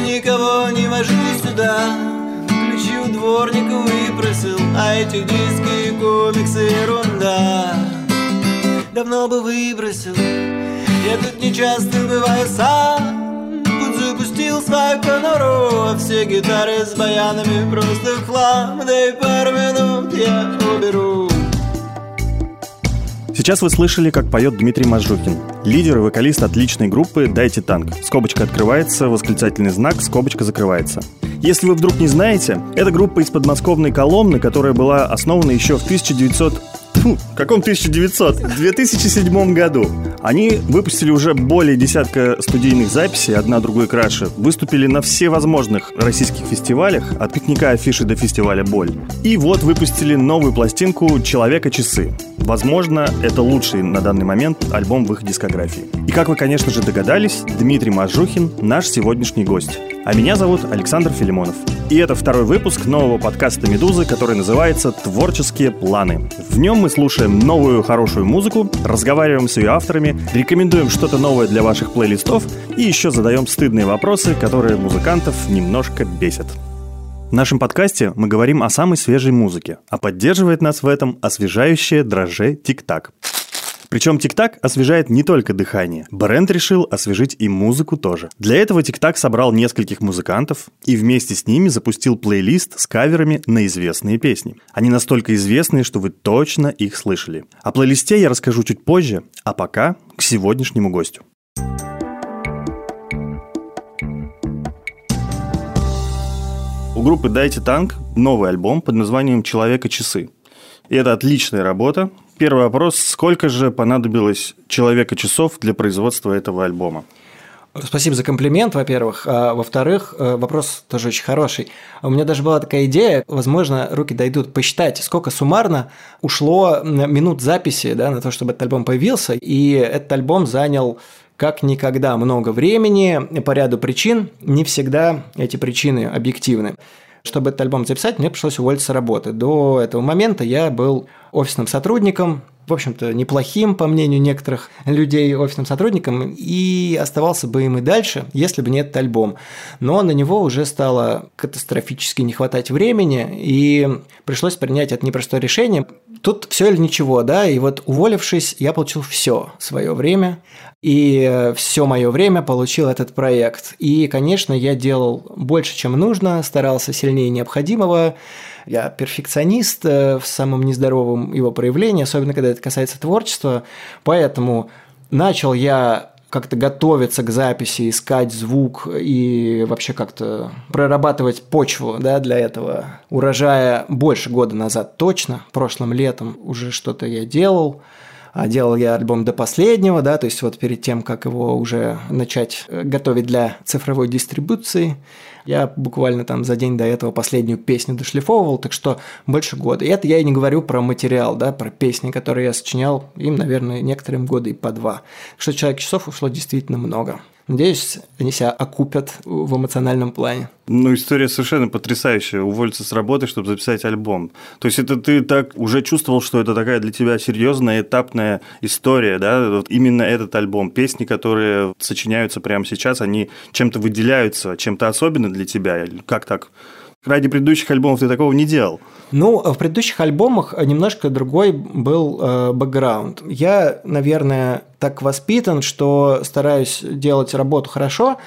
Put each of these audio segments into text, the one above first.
никого не вожу сюда. Ключи у дворника выпросил А эти диски и комиксы ерунда. Давно бы выбросил Я тут не часто бываю сам. Тут запустил свою конуру А все гитары с баянами просто хлам. Да и пару минут я уберу Сейчас вы слышали, как поет Дмитрий Мажухин, лидер и вокалист отличной группы «Дайте танк». Скобочка открывается, восклицательный знак, скобочка закрывается. Если вы вдруг не знаете, это группа из подмосковной Коломны, которая была основана еще в 1900 В каком 1900? В 2007 году. Они выпустили уже более десятка студийных записей, одна другой краше, выступили на всевозможных российских фестивалях, от пикника афиши до фестиваля «Боль». И вот выпустили новую пластинку «Человека часы». Возможно, это лучший на данный момент альбом в их дискографии. И как вы, конечно же, догадались, Дмитрий Мажухин – наш сегодняшний гость. А меня зовут Александр Филимонов. И это второй выпуск нового подкаста «Медузы», который называется «Творческие планы». В нем мы слушаем новую хорошую музыку, разговариваем с ее авторами, рекомендуем что-то новое для ваших плейлистов и еще задаем стыдные вопросы, которые музыкантов немножко бесят. В нашем подкасте мы говорим о самой свежей музыке, а поддерживает нас в этом освежающее дрожже «Тик-так». Причем ТикТак освежает не только дыхание. Бренд решил освежить и музыку тоже. Для этого ТикТак собрал нескольких музыкантов и вместе с ними запустил плейлист с каверами на известные песни. Они настолько известные, что вы точно их слышали. О плейлисте я расскажу чуть позже, а пока к сегодняшнему гостю. У группы «Дайте танк» новый альбом под названием «Человека часы». И это отличная работа, Первый вопрос. Сколько же понадобилось человека часов для производства этого альбома? Спасибо за комплимент, во-первых. А, во-вторых, э, вопрос тоже очень хороший. У меня даже была такая идея, возможно, руки дойдут посчитать, сколько суммарно ушло минут записи да, на то, чтобы этот альбом появился. И этот альбом занял как никогда много времени по ряду причин. Не всегда эти причины объективны. Чтобы этот альбом записать, мне пришлось уволиться с работы. До этого момента я был офисным сотрудником, в общем-то, неплохим, по мнению некоторых людей, офисным сотрудником, и оставался бы им и дальше, если бы не этот альбом. Но на него уже стало катастрофически не хватать времени, и пришлось принять это непростое решение. Тут все или ничего, да, и вот уволившись, я получил все свое время, и все мое время получил этот проект. И, конечно, я делал больше, чем нужно, старался сильнее необходимого, я перфекционист э, в самом нездоровом его проявлении, особенно когда это касается творчества. Поэтому начал я как-то готовиться к записи, искать звук и вообще как-то прорабатывать почву да, для этого. Урожая больше года назад точно, прошлым летом уже что-то я делал. А делал я альбом до последнего, да, то есть вот перед тем, как его уже начать э, готовить для цифровой дистрибуции. Я буквально там за день до этого последнюю песню дошлифовывал, так что больше года. И это я и не говорю про материал, да, про песни, которые я сочинял, им, наверное, некоторым годы и по два. Так что человек часов ушло действительно много. Надеюсь, они себя окупят в эмоциональном плане. Ну, история совершенно потрясающая. Уволиться с работы, чтобы записать альбом. То есть, это ты так уже чувствовал, что это такая для тебя серьезная этапная история, да? Вот именно этот альбом. Песни, которые сочиняются прямо сейчас, они чем-то выделяются, чем-то особенно для тебя? Как так? Ради предыдущих альбомов ты такого не делал? Ну, в предыдущих альбомах немножко другой был э, бэкграунд. Я, наверное, так воспитан, что стараюсь делать работу хорошо,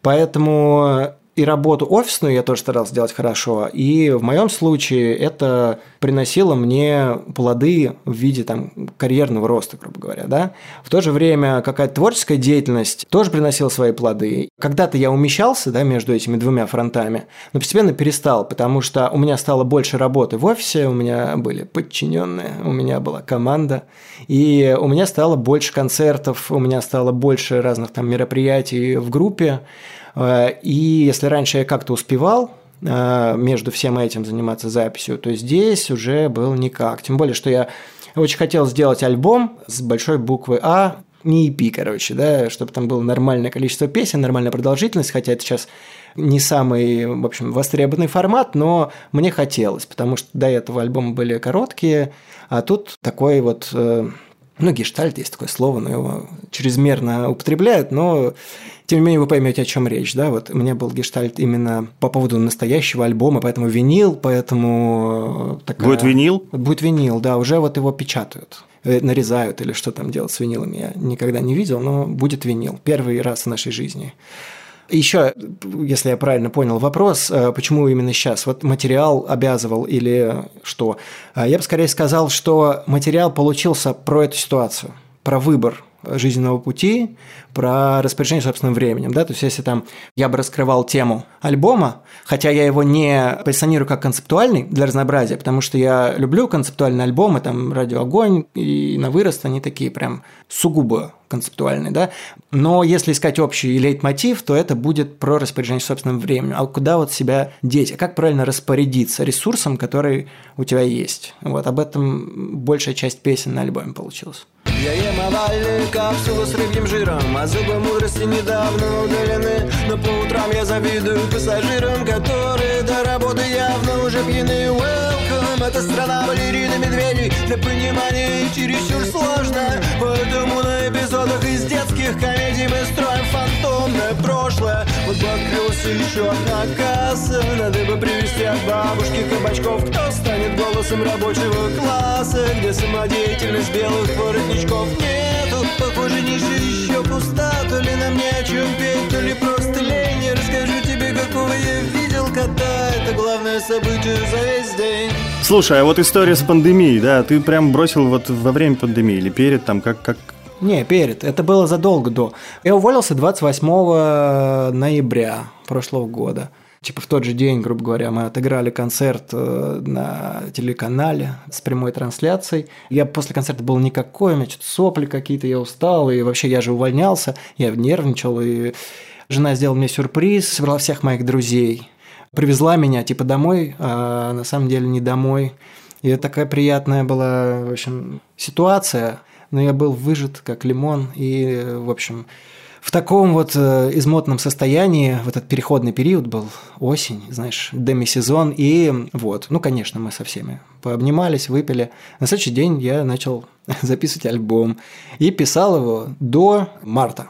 поэтому и работу офисную я тоже старался делать хорошо, и в моем случае это приносило мне плоды в виде там, карьерного роста, грубо говоря. Да? В то же время какая-то творческая деятельность тоже приносила свои плоды. Когда-то я умещался да, между этими двумя фронтами, но постепенно перестал, потому что у меня стало больше работы в офисе, у меня были подчиненные, у меня была команда, и у меня стало больше концертов, у меня стало больше разных там мероприятий в группе, и если раньше я как-то успевал э, между всем этим заниматься записью, то здесь уже был никак. Тем более, что я очень хотел сделать альбом с большой буквы А, не EP, короче, да, чтобы там было нормальное количество песен, нормальная продолжительность, хотя это сейчас не самый, в общем, востребованный формат, но мне хотелось, потому что до этого альбомы были короткие, а тут такой вот э, Ну, гештальт есть такое слово, но его чрезмерно употребляют, но тем не менее вы поймете, о чем речь, да, вот у меня был гештальт именно по поводу настоящего альбома, поэтому винил, поэтому такая... Будет винил? Будет винил, да, уже вот его печатают э, нарезают или что там делать с винилами, я никогда не видел, но будет винил. Первый раз в нашей жизни. Еще, если я правильно понял вопрос, э, почему именно сейчас? Вот материал обязывал или что? Э, я бы скорее сказал, что материал получился про эту ситуацию, про выбор жизненного пути, про распоряжение собственным временем, да, то есть если там я бы раскрывал тему альбома, хотя я его не позиционирую как концептуальный для разнообразия, потому что я люблю концептуальные альбомы, там «Радио Огонь» и «На вырост», они такие прям сугубо концептуальные, да, но если искать общий лейтмотив, то это будет про распоряжение собственным временем, а куда вот себя деть, а как правильно распорядиться ресурсом, который у тебя есть, вот об этом большая часть песен на альбоме получилась. Я ем овальные капсулы с рыбьим жиром А зубы мудрости недавно удалены. Но по утрам я завидую пассажирам Которые до работы уже пьяны Welcome, это страна балерин и медведей. Для понимания чересчур сложно. Поэтому на эпизодах из детских комедий Мы строим фантомное прошлое. Вот открылся еще одна касса. Надо бы привести от бабушки кабачков. Кто станет голосом рабочего класса? Где самодеятельность белых воротничков? Нету Похоже, ниша еще пуста То ли нам не о чем петь, то ли просто лень? Я расскажу тебе, какого я видел кота Это главное событие за весь день Слушай, а вот история с пандемией, да, ты прям бросил вот во время пандемии или перед, там, как, как, не, перед. Это было задолго до. Я уволился 28 ноября прошлого года типа в тот же день, грубо говоря, мы отыграли концерт э, на телеканале с прямой трансляцией. Я после концерта был никакой, у меня что-то сопли какие-то, я устал, и вообще я же увольнялся, я нервничал, и жена сделала мне сюрприз, собрала всех моих друзей, привезла меня типа домой, а на самом деле не домой. И это такая приятная была, в общем, ситуация, но я был выжат как лимон, и, в общем, в таком вот э, измотанном состоянии в этот переходный период был осень, знаешь, демисезон, и вот, ну, конечно, мы со всеми пообнимались, выпили. На следующий день я начал записывать альбом и писал его до марта.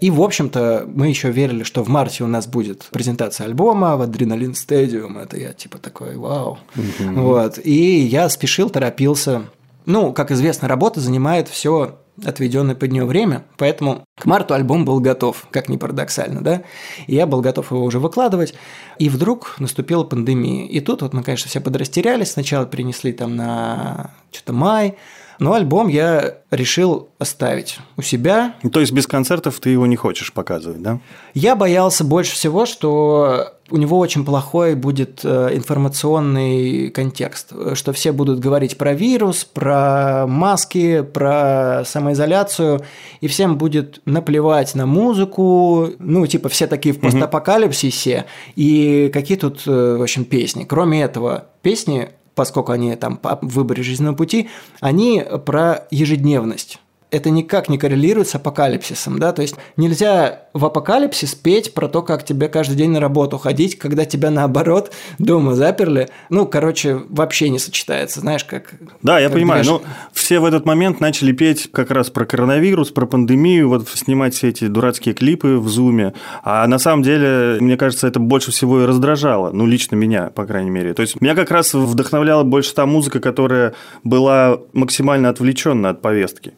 И, в общем-то, мы еще верили, что в марте у нас будет презентация альбома в Адреналин Стадиум. Это я типа такой, вау. Mm-hmm. Вот. И я спешил, торопился. Ну, как известно, работа занимает все отведенное под нее время, поэтому к марту альбом был готов, как ни парадоксально, да, и я был готов его уже выкладывать, и вдруг наступила пандемия, и тут вот мы, конечно, все подрастерялись, сначала перенесли там на что-то май, но альбом я решил оставить у себя. То есть без концертов ты его не хочешь показывать, да? Я боялся больше всего, что у него очень плохой будет э, информационный контекст, что все будут говорить про вирус, про маски, про самоизоляцию, и всем будет наплевать на музыку, ну, типа, все такие в постапокалипсисе, и какие тут, э, в общем, песни. Кроме этого, песни поскольку они там по выборе жизненного пути, они про ежедневность это никак не коррелирует с апокалипсисом, да, то есть нельзя в апокалипсис петь про то, как тебе каждый день на работу ходить, когда тебя наоборот дома заперли, ну, короче, вообще не сочетается, знаешь, как... Да, я как понимаю, но ну, все в этот момент начали петь как раз про коронавирус, про пандемию, вот снимать все эти дурацкие клипы в зуме, а на самом деле, мне кажется, это больше всего и раздражало, ну, лично меня, по крайней мере, то есть меня как раз вдохновляла больше та музыка, которая была максимально отвлеченна от повестки.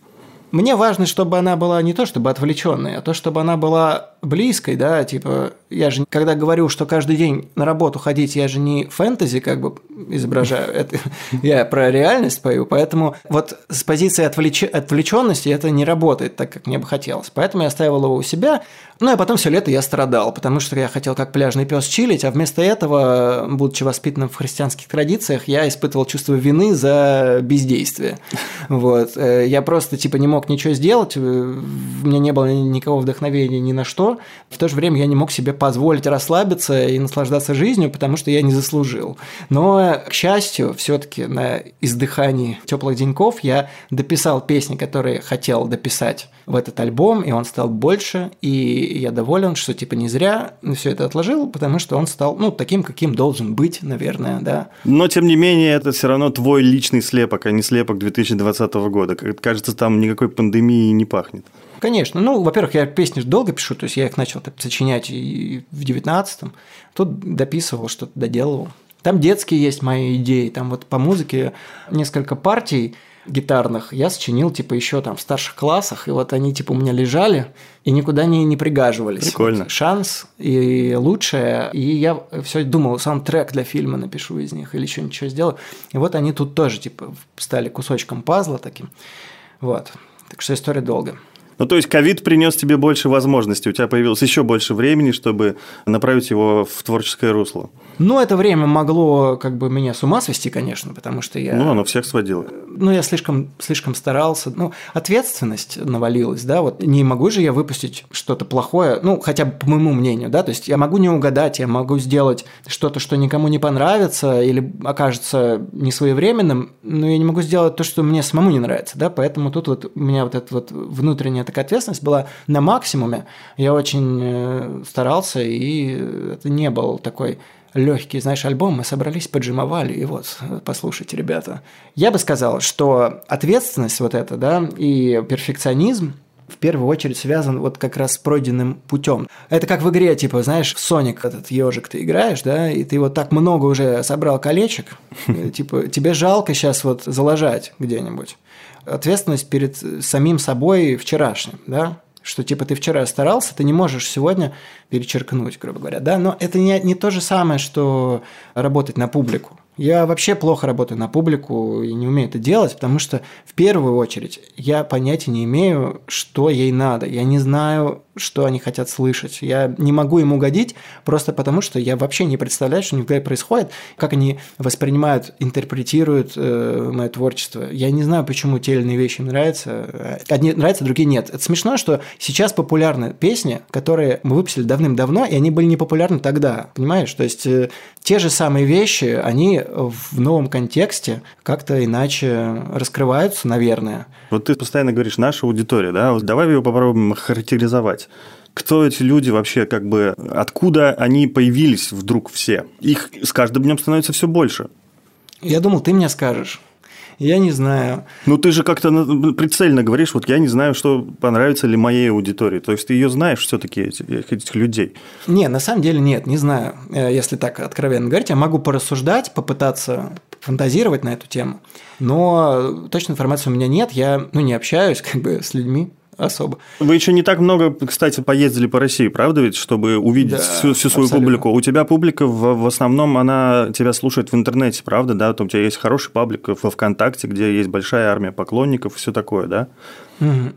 Мне важно, чтобы она была не то чтобы отвлеченной, а то, чтобы она была близкой, да, типа, я же, когда говорю, что каждый день на работу ходить, я же не фэнтези как бы изображаю, это я про реальность пою, поэтому вот с позиции отвлеч... отвлеченности это не работает так, как мне бы хотелось, поэтому я оставил его у себя, ну, а потом все лето я страдал, потому что я хотел как пляжный пес чилить, а вместо этого, будучи воспитанным в христианских традициях, я испытывал чувство вины за бездействие. Вот. Э, я просто, типа, не мог ничего сделать, э, у меня не было никакого вдохновения ни на что. В то же время я не мог себе позволить расслабиться и наслаждаться жизнью, потому что я не заслужил. Но, к счастью, все-таки на издыхании теплых деньков я дописал песни, которые хотел дописать в этот альбом, и он стал больше, и я доволен, что типа не зря все это отложил, потому что он стал, ну, таким, каким должен быть, наверное, да. Но, тем не менее, это все равно твой личный слепок, а не слепок 2020 года. Кажется, там никакой пандемии не пахнет. Конечно. Ну, во-первых, я песни долго пишу, то есть я их начал сочинять и в 19-м. Тут дописывал, что-то доделывал. Там детские есть мои идеи, там вот по музыке несколько партий гитарных я сочинил, типа, еще там в старших классах, и вот они, типа, у меня лежали и никуда не, не пригаживались. Прикольно. Вот шанс и лучшее, и я все думал, сам трек для фильма напишу из них или что-нибудь что сделаю. И вот они тут тоже, типа, стали кусочком пазла таким. Вот. Так что история долгая. Ну, то есть, ковид принес тебе больше возможностей, у тебя появилось еще больше времени, чтобы направить его в творческое русло. Ну, это время могло как бы меня с ума свести, конечно, потому что я... Ну, оно всех сводило. Ну, я слишком, слишком старался. Ну, ответственность навалилась, да, вот не могу же я выпустить что-то плохое, ну, хотя бы по моему мнению, да, то есть я могу не угадать, я могу сделать что-то, что никому не понравится или окажется несвоевременным, но я не могу сделать то, что мне самому не нравится, да, поэтому тут вот у меня вот эта вот внутренняя такая ответственность была на максимуме. Я очень э, старался, и это не был такой легкий, знаешь, альбом, мы собрались, поджимовали, и вот, послушайте, ребята. Я бы сказал, что ответственность вот эта, да, и перфекционизм, в первую очередь связан вот как раз с пройденным путем. Это как в игре, типа, знаешь, в Соник этот ежик ты играешь, да, и ты вот так много уже собрал колечек, типа, тебе жалко сейчас вот заложать где-нибудь ответственность перед самим собой вчерашним, да, что типа ты вчера старался, ты не можешь сегодня перечеркнуть, грубо говоря, да, но это не, не то же самое, что работать на публику. Я вообще плохо работаю на публику и не умею это делать, потому что в первую очередь я понятия не имею, что ей надо. Я не знаю, что они хотят слышать. Я не могу им угодить просто потому, что я вообще не представляю, что у них происходит, как они воспринимают, интерпретируют э, мое творчество. Я не знаю, почему те или иные вещи им нравятся. Одни нравятся, другие нет. Это смешно, что сейчас популярны песни, которые мы выпустили давным-давно, и они были не популярны тогда. Понимаешь? То есть э, те же самые вещи, они в новом контексте как-то иначе раскрываются, наверное. Вот ты постоянно говоришь «наша аудитория», да? Вот давай ее попробуем характеризовать кто эти люди вообще, как бы, откуда они появились вдруг все? Их с каждым днем становится все больше. Я думал, ты мне скажешь. Я не знаю. Ну, ты же как-то прицельно говоришь, вот я не знаю, что понравится ли моей аудитории. То есть, ты ее знаешь все-таки, этих, этих людей? Не, на самом деле нет, не знаю. Э, если так откровенно говорить, я могу порассуждать, попытаться фантазировать на эту тему, но точной информации у меня нет, я ну, не общаюсь как бы с людьми особо. Вы еще не так много, кстати, поездили по России, правда ведь, чтобы увидеть да, всю, всю свою абсолютно. публику? У тебя публика в, в основном, она тебя слушает в интернете, правда, да? Там у тебя есть хороший паблик во ВКонтакте, где есть большая армия поклонников и все такое, да?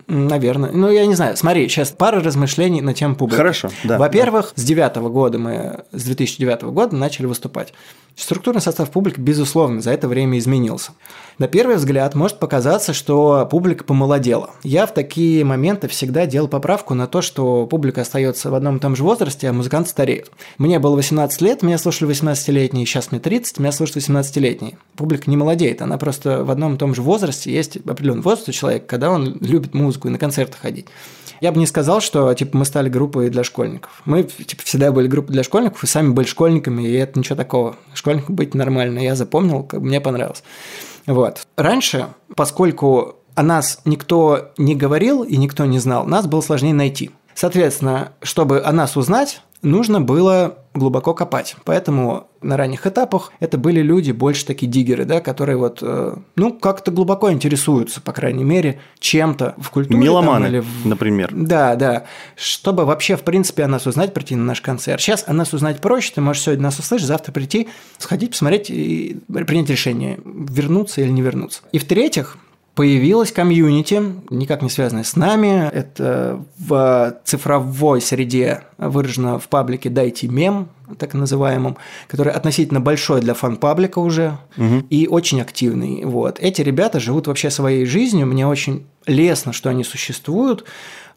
Наверное. Ну, я не знаю. Смотри, сейчас пара размышлений на тему публики. Хорошо, да. Во-первых, да. с девятого года мы, с 2009 года начали выступать. Структурный состав публики, безусловно, за это время изменился. На первый взгляд может показаться, что публика помолодела. Я в такие моменты всегда делал поправку на то, что публика остается в одном и том же возрасте, а музыкант стареет. Мне было 18 лет, меня слушали 18-летние, сейчас мне 30, меня слушают 18-летние. Публика не молодеет, она просто в одном и том же возрасте, есть определенный возраст у человека, когда он любит музыку и на концерты ходить. Я бы не сказал, что типа мы стали группой для школьников. Мы типа, всегда были группой для школьников и сами были школьниками, и это ничего такого. Школьником быть нормально. Я запомнил, как мне понравилось. Вот. Раньше, поскольку о нас никто не говорил и никто не знал, нас было сложнее найти. Соответственно, чтобы о нас узнать, нужно было глубоко копать. Поэтому на ранних этапах это были люди больше такие диггеры, да, которые вот, э, ну, как-то глубоко интересуются, по крайней мере, чем-то в культуре. Меломаны, там, или в... например. Да, да. Чтобы вообще, в принципе, о нас узнать, прийти на наш концерт. Сейчас о нас узнать проще, ты можешь сегодня нас услышать, завтра прийти, сходить, посмотреть и принять решение, вернуться или не вернуться. И в-третьих, появилась комьюнити, никак не связанная с нами. Это в цифровой среде выражено в паблике «Дайте мем», так называемом, который относительно большой для фан-паблика уже угу. и очень активный. Вот. Эти ребята живут вообще своей жизнью, мне очень лестно, что они существуют,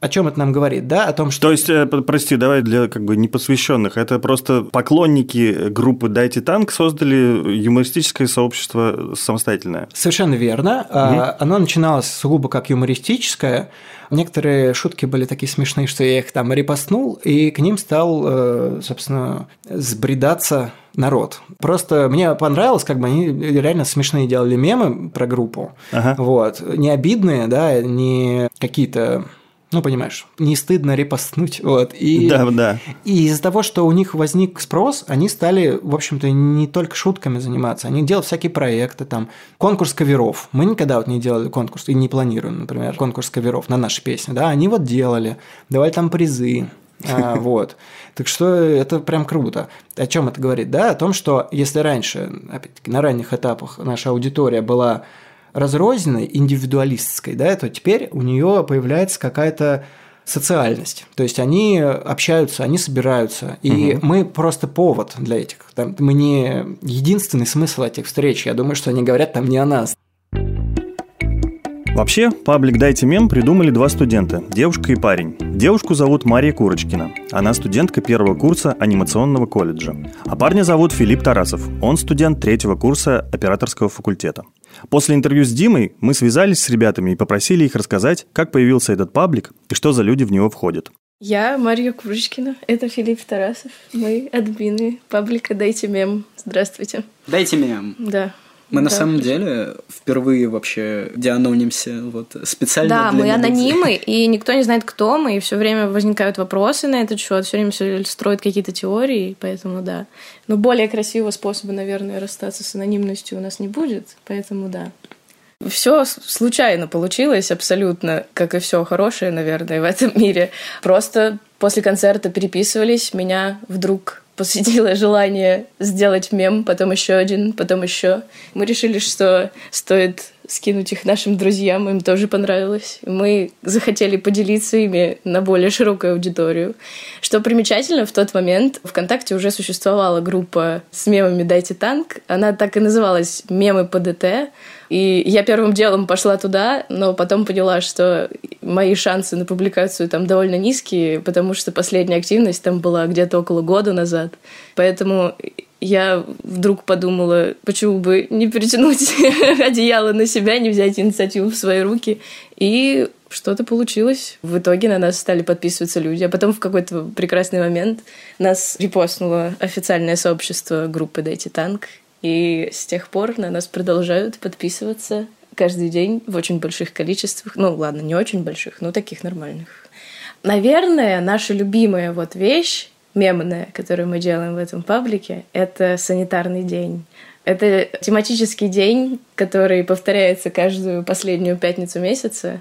О чем это нам говорит, да? О том, что... То есть, э, прости, давай для как бы непосвященных, это просто поклонники группы «Дайте танк» создали юмористическое сообщество самостоятельное. Совершенно верно. Угу. Оно начиналось сугубо как юмористическое, Некоторые шутки были такие смешные, что я их там репостнул, и к ним стал, э, собственно, сбредаться народ. Просто мне понравилось, как бы они реально смешные делали мемы про группу. Ага. Вот. Не обидные, да, не какие-то ну, понимаешь, не стыдно репостнуть. Вот. И, да, да. И из-за того, что у них возник спрос, они стали, в общем-то, не только шутками заниматься, они делают всякие проекты, там, конкурс каверов. Мы никогда вот не делали конкурс, и не планируем, например, конкурс каверов на наши песни, да, они вот делали, давали там призы, а, вот. Так что это прям круто. О чем это говорит? Да, о том, что если раньше, опять-таки, на ранних этапах наша аудитория была разрозненной, индивидуалистской, да, то теперь у нее появляется какая-то социальность. То есть они общаются, они собираются. И угу. мы просто повод для этих. Там, мы не единственный смысл этих встреч. Я думаю, что они говорят там не о нас. Вообще, паблик «Дайте мем» придумали два студента – девушка и парень. Девушку зовут Мария Курочкина. Она студентка первого курса анимационного колледжа. А парня зовут Филипп Тарасов. Он студент третьего курса операторского факультета. После интервью с Димой мы связались с ребятами и попросили их рассказать, как появился этот паблик и что за люди в него входят. Я Мария Курочкина, это Филипп Тарасов, мы админы паблика «Дайте мем». Здравствуйте. «Дайте мем». Да. Мы да, на самом деле впервые вообще дианонимся вот специально Да, для мы анонимы, и никто не знает, кто мы, и все время возникают вопросы на этот счет, все время все строят какие-то теории, поэтому да. Но более красивого способа, наверное, расстаться с анонимностью у нас не будет, поэтому да. Все случайно получилось абсолютно, как и все хорошее, наверное, в этом мире. Просто после концерта переписывались, меня вдруг посетило желание сделать мем, потом еще один, потом еще. Мы решили, что стоит скинуть их нашим друзьям, им тоже понравилось. Мы захотели поделиться ими на более широкую аудиторию. Что примечательно, в тот момент ВКонтакте уже существовала группа с мемами «Дайте танк». Она так и называлась «Мемы ПДТ». И я первым делом пошла туда, но потом поняла, что мои шансы на публикацию там довольно низкие, потому что последняя активность там была где-то около года назад. Поэтому я вдруг подумала, почему бы не перетянуть одеяло на себя, не взять инициативу в свои руки. И что-то получилось. В итоге на нас стали подписываться люди. А потом в какой-то прекрасный момент нас репостнуло официальное сообщество группы «Дайте танк». И с тех пор на нас продолжают подписываться каждый день в очень больших количествах. Ну, ладно, не очень больших, но таких нормальных. Наверное, наша любимая вот вещь, мемная, которую мы делаем в этом паблике, это санитарный день. Это тематический день, который повторяется каждую последнюю пятницу месяца.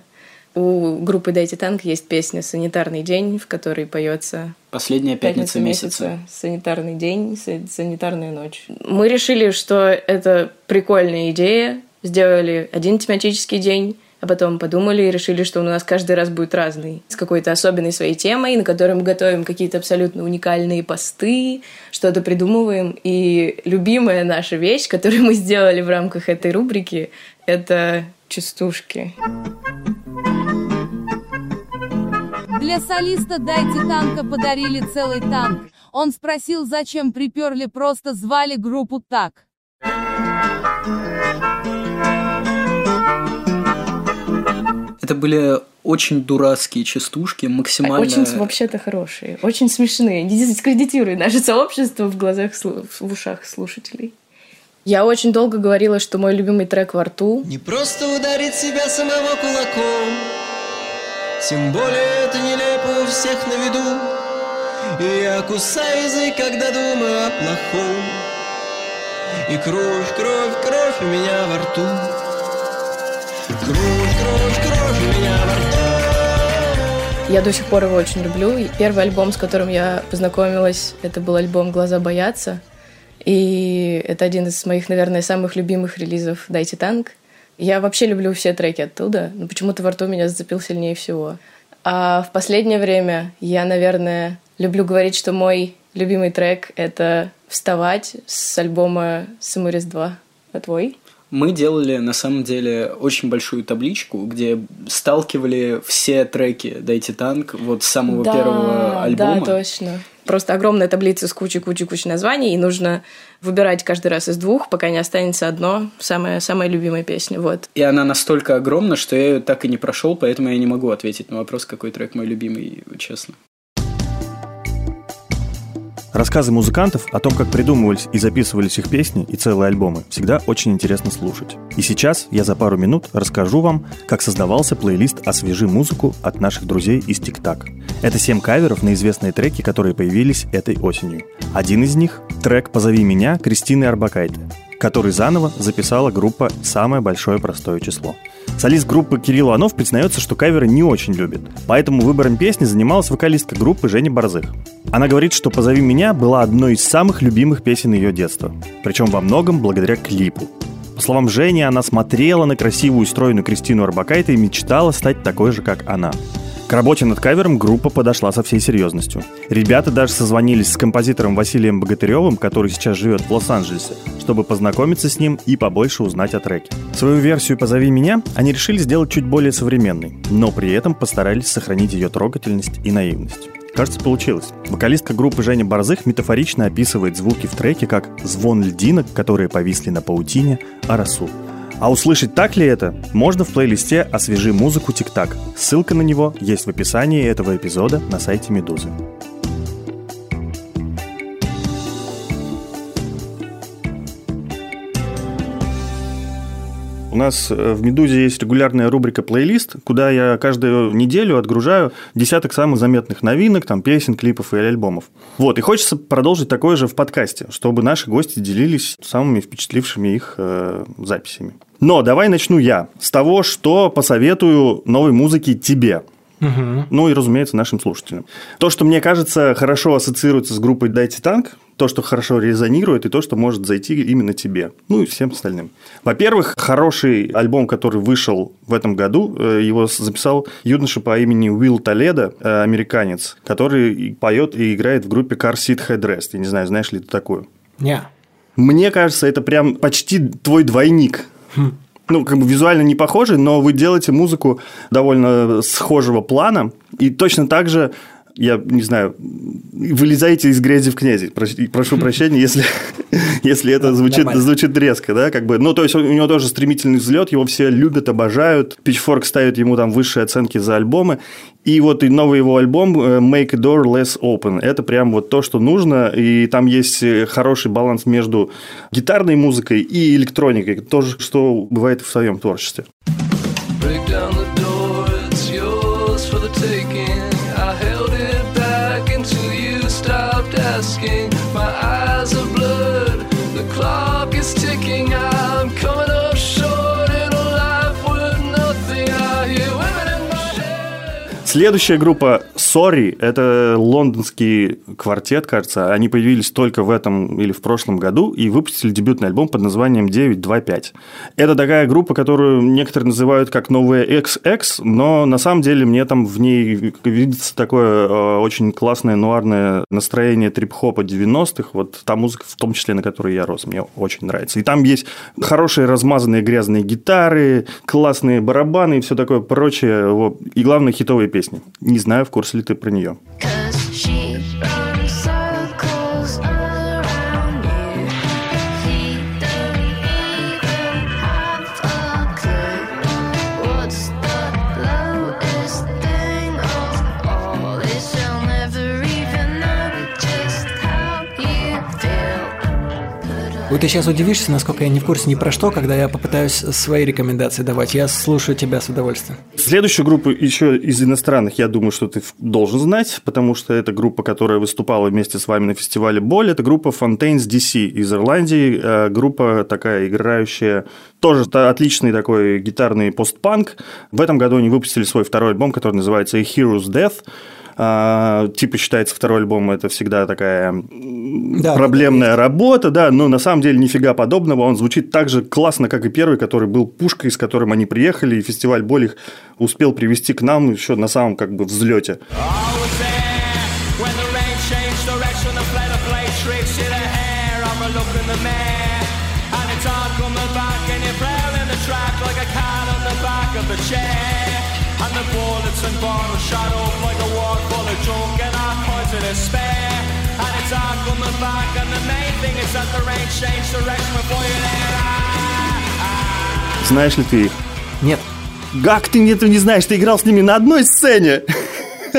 У группы Дайте Танк есть песня «Санитарный день», в которой поется Последняя пятница, пятница месяца. месяца. Санитарный день, санитарная ночь. Мы решили, что это прикольная идея. Сделали один тематический день, а потом подумали и решили, что у нас каждый раз будет разный, с какой-то особенной своей темой, на которой мы готовим какие-то абсолютно уникальные посты, что-то придумываем. И любимая наша вещь, которую мы сделали в рамках этой рубрики, это частушки. Для солиста «Дайте танка» подарили целый танк. Он спросил, зачем приперли, просто звали группу так. Это были очень дурацкие частушки, максимально... Очень вообще-то хорошие, очень смешные. Не дискредитируй наше сообщество в глазах, в ушах слушателей. Я очень долго говорила, что мой любимый трек во рту. Не просто ударить себя самого кулаком, тем более это нелепо у всех на виду И я кусаю язык, когда думаю о плохом И кровь, кровь, кровь у меня во рту Кровь, кровь, кровь Я до сих пор его очень люблю. Первый альбом, с которым я познакомилась, это был альбом «Глаза боятся». И это один из моих, наверное, самых любимых релизов «Дайте танк». Я вообще люблю все треки оттуда, но почему-то во рту меня зацепил сильнее всего. А в последнее время я, наверное, люблю говорить, что мой любимый трек — это «Вставать» с альбома «Самурис 2». А твой? Мы делали, на самом деле, очень большую табличку, где сталкивали все треки «Дайте танк» вот с самого да, первого альбома. Да, точно. Просто огромная таблица с кучей-кучей-кучей названий, и нужно выбирать каждый раз из двух, пока не останется одно, самая, самая любимая песня, вот. И она настолько огромна, что я ее так и не прошел, поэтому я не могу ответить на вопрос, какой трек мой любимый, честно. Рассказы музыкантов о том, как придумывались и записывались их песни и целые альбомы, всегда очень интересно слушать. И сейчас я за пару минут расскажу вам, как создавался плейлист «Освежи музыку» от наших друзей из ТикТак. Это семь каверов на известные треки, которые появились этой осенью. Один из них – трек «Позови меня» Кристины Арбакайте, который заново записала группа «Самое большое простое число». Солист группы Кирилл Иванов признается, что каверы не очень любит, поэтому выбором песни занималась вокалистка группы Женя Борзых. Она говорит, что «Позови меня» была одной из самых любимых песен ее детства, причем во многом благодаря клипу. По словам Жени, она смотрела на красивую стройную Кристину Арбакайте и мечтала стать такой же, как она. К работе над кавером группа подошла со всей серьезностью. Ребята даже созвонились с композитором Василием Богатыревым, который сейчас живет в Лос-Анджелесе, чтобы познакомиться с ним и побольше узнать о треке. Свою версию «Позови меня» они решили сделать чуть более современной, но при этом постарались сохранить ее трогательность и наивность. Кажется, получилось. Вокалистка группы Женя Борзых метафорично описывает звуки в треке как «звон льдинок, которые повисли на паутине, а росу». А услышать так ли это, можно в плейлисте «Освежи музыку Тик-Так». Ссылка на него есть в описании этого эпизода на сайте «Медузы». У нас э, в «Медузе» есть регулярная рубрика «Плейлист», куда я каждую неделю отгружаю десяток самых заметных новинок, там, песен, клипов и альбомов. Вот, и хочется продолжить такое же в подкасте, чтобы наши гости делились самыми впечатлившими их э, записями. Но давай начну я с того, что посоветую новой музыке тебе. Угу. Ну и, разумеется, нашим слушателям. То, что мне кажется хорошо ассоциируется с группой «Дайте танк», то, что хорошо резонирует, и то, что может зайти именно тебе, ну и всем остальным. Во-первых, хороший альбом, который вышел в этом году, э, его записал юноша по имени Уилл Толедо, э, американец, который поет и играет в группе Car Seat Headrest. Я не знаю, знаешь ли ты такую? Не. Мне кажется, это прям почти твой двойник. Ну, как бы визуально не похожий, но вы делаете музыку довольно схожего плана. И точно так же я не знаю, вылезаете из грязи в князи. Прошу прощения, если, если это звучит, звучит резко, да, как бы. Ну, то есть, у него тоже стремительный взлет, его все любят, обожают. Pitchfork ставит ему там высшие оценки за альбомы. И вот и новый его альбом э, Make a Door Less Open. Это прям вот то, что нужно. И там есть э, хороший баланс между гитарной музыкой и электроникой. Тоже, что бывает в своем творчестве. Следующая группа Sorry – это лондонский квартет, кажется. Они появились только в этом или в прошлом году и выпустили дебютный альбом под названием 925. Это такая группа, которую некоторые называют как новая XX, но на самом деле мне там в ней видится такое э, очень классное нуарное настроение трип-хопа 90-х. Вот та музыка, в том числе, на которой я рос, мне очень нравится. И там есть хорошие размазанные грязные гитары, классные барабаны и все такое прочее. И главное, хитовые песни. Не знаю, в курсе ли ты про нее? Вот ты сейчас удивишься, насколько я не в курсе ни про что, когда я попытаюсь свои рекомендации давать. Я слушаю тебя с удовольствием. Следующую группу еще из иностранных, я думаю, что ты должен знать, потому что это группа, которая выступала вместе с вами на фестивале Боль. Это группа Fontaines DC из Ирландии. Э, группа такая играющая тоже отличный такой гитарный постпанк. В этом году они выпустили свой второй альбом, который называется A Hero's Death. А, типа считается второй альбом это всегда такая да, проблемная да, работа, да, но на самом деле нифига подобного, он звучит так же классно, как и первый, который был пушкой, с которым они приехали, и фестиваль Боль их успел привести к нам еще на самом как бы взлете. And The bullets and bottles shot up like a wall full of junk and all kinds of despair. And it's all coming back and the main thing is that the rain changed direction before there. Ah, ah. Знаешь ли ты их? Нет, Как ты этого не знаешь? Ты играл с ними на одной сцене.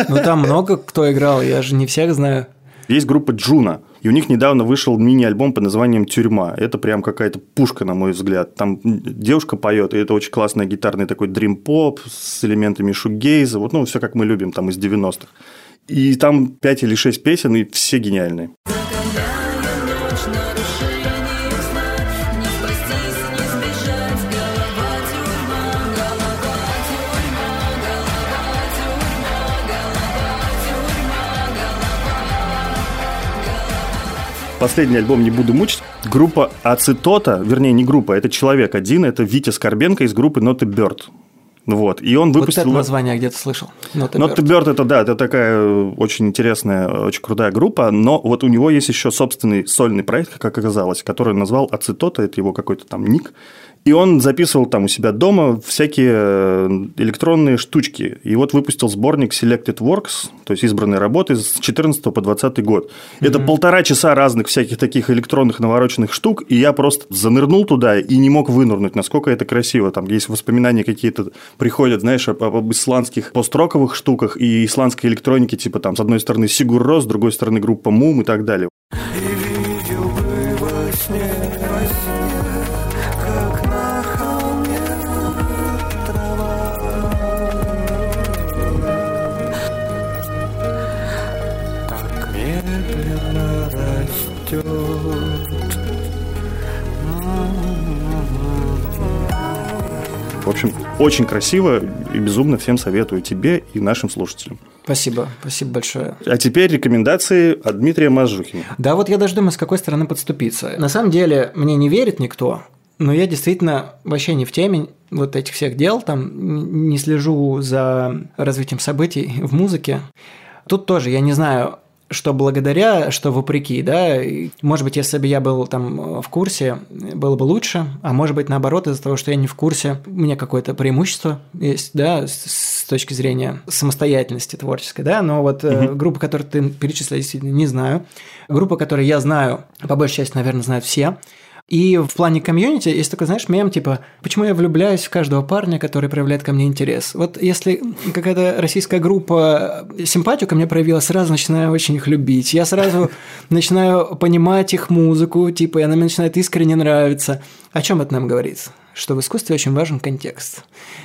ну там много кто играл, я же не всех знаю. Есть группа Джуна, и у них недавно вышел мини-альбом под названием «Тюрьма». Это прям какая-то пушка, на мой взгляд. Там девушка поет, и это очень классный гитарный такой дрим-поп с элементами шугейза, вот, ну, все как мы любим, там, из 90-х. И там 5 или 6 песен, и все гениальные. Последний альбом «Не буду мучить». Группа Ацетота, вернее, не группа, это человек один, это Витя Скорбенко из группы a Bird. Вот, и он Вот выпустил... это название я где-то слышал. Not a Not Bird. a Bird это да, это такая э, очень интересная, очень крутая группа, но вот у него есть еще собственный сольный проект, как оказалось, который он назвал Ацетота, это его какой-то там ник, и он записывал там у себя дома всякие э, электронные штучки. И вот выпустил сборник Selected Works, то есть избранные работы с 14 по 20 год. Это полтора часа разных всяких таких электронных навороченных штук, и я просто занырнул туда и не мог вынырнуть, насколько это красиво. Там есть воспоминания какие-то приходят, знаешь, об, об исландских построковых штуках и исландской электронике, типа там с одной стороны Сигур Рос, с другой стороны группа Мум и так далее. Общем, очень красиво и безумно всем советую тебе и нашим слушателям. Спасибо, спасибо большое. А теперь рекомендации от Дмитрия Мазжухина. Да, вот я даже думаю, с какой стороны подступиться. На самом деле, мне не верит никто, но я действительно вообще не в теме вот этих всех дел, там не слежу за развитием событий в музыке. Тут тоже я не знаю, что благодаря, что вопреки, да, может быть, если бы я был там в курсе, было бы лучше, а может быть, наоборот, из-за того, что я не в курсе, у меня какое-то преимущество есть, да, с, с точки зрения самостоятельности творческой, да, но вот э, группа, которую ты перечислил, я действительно не знаю. Группа, которую я знаю, по большей части, наверное, знают все. И в плане комьюнити есть такой, знаешь, мем, типа, почему я влюбляюсь в каждого парня, который проявляет ко мне интерес. Вот если какая-то российская группа симпатию ко мне проявила, сразу начинаю очень их любить. Я сразу начинаю понимать их музыку, типа, и она мне начинает искренне нравиться. О чем это нам говорит? Что в искусстве очень важен контекст.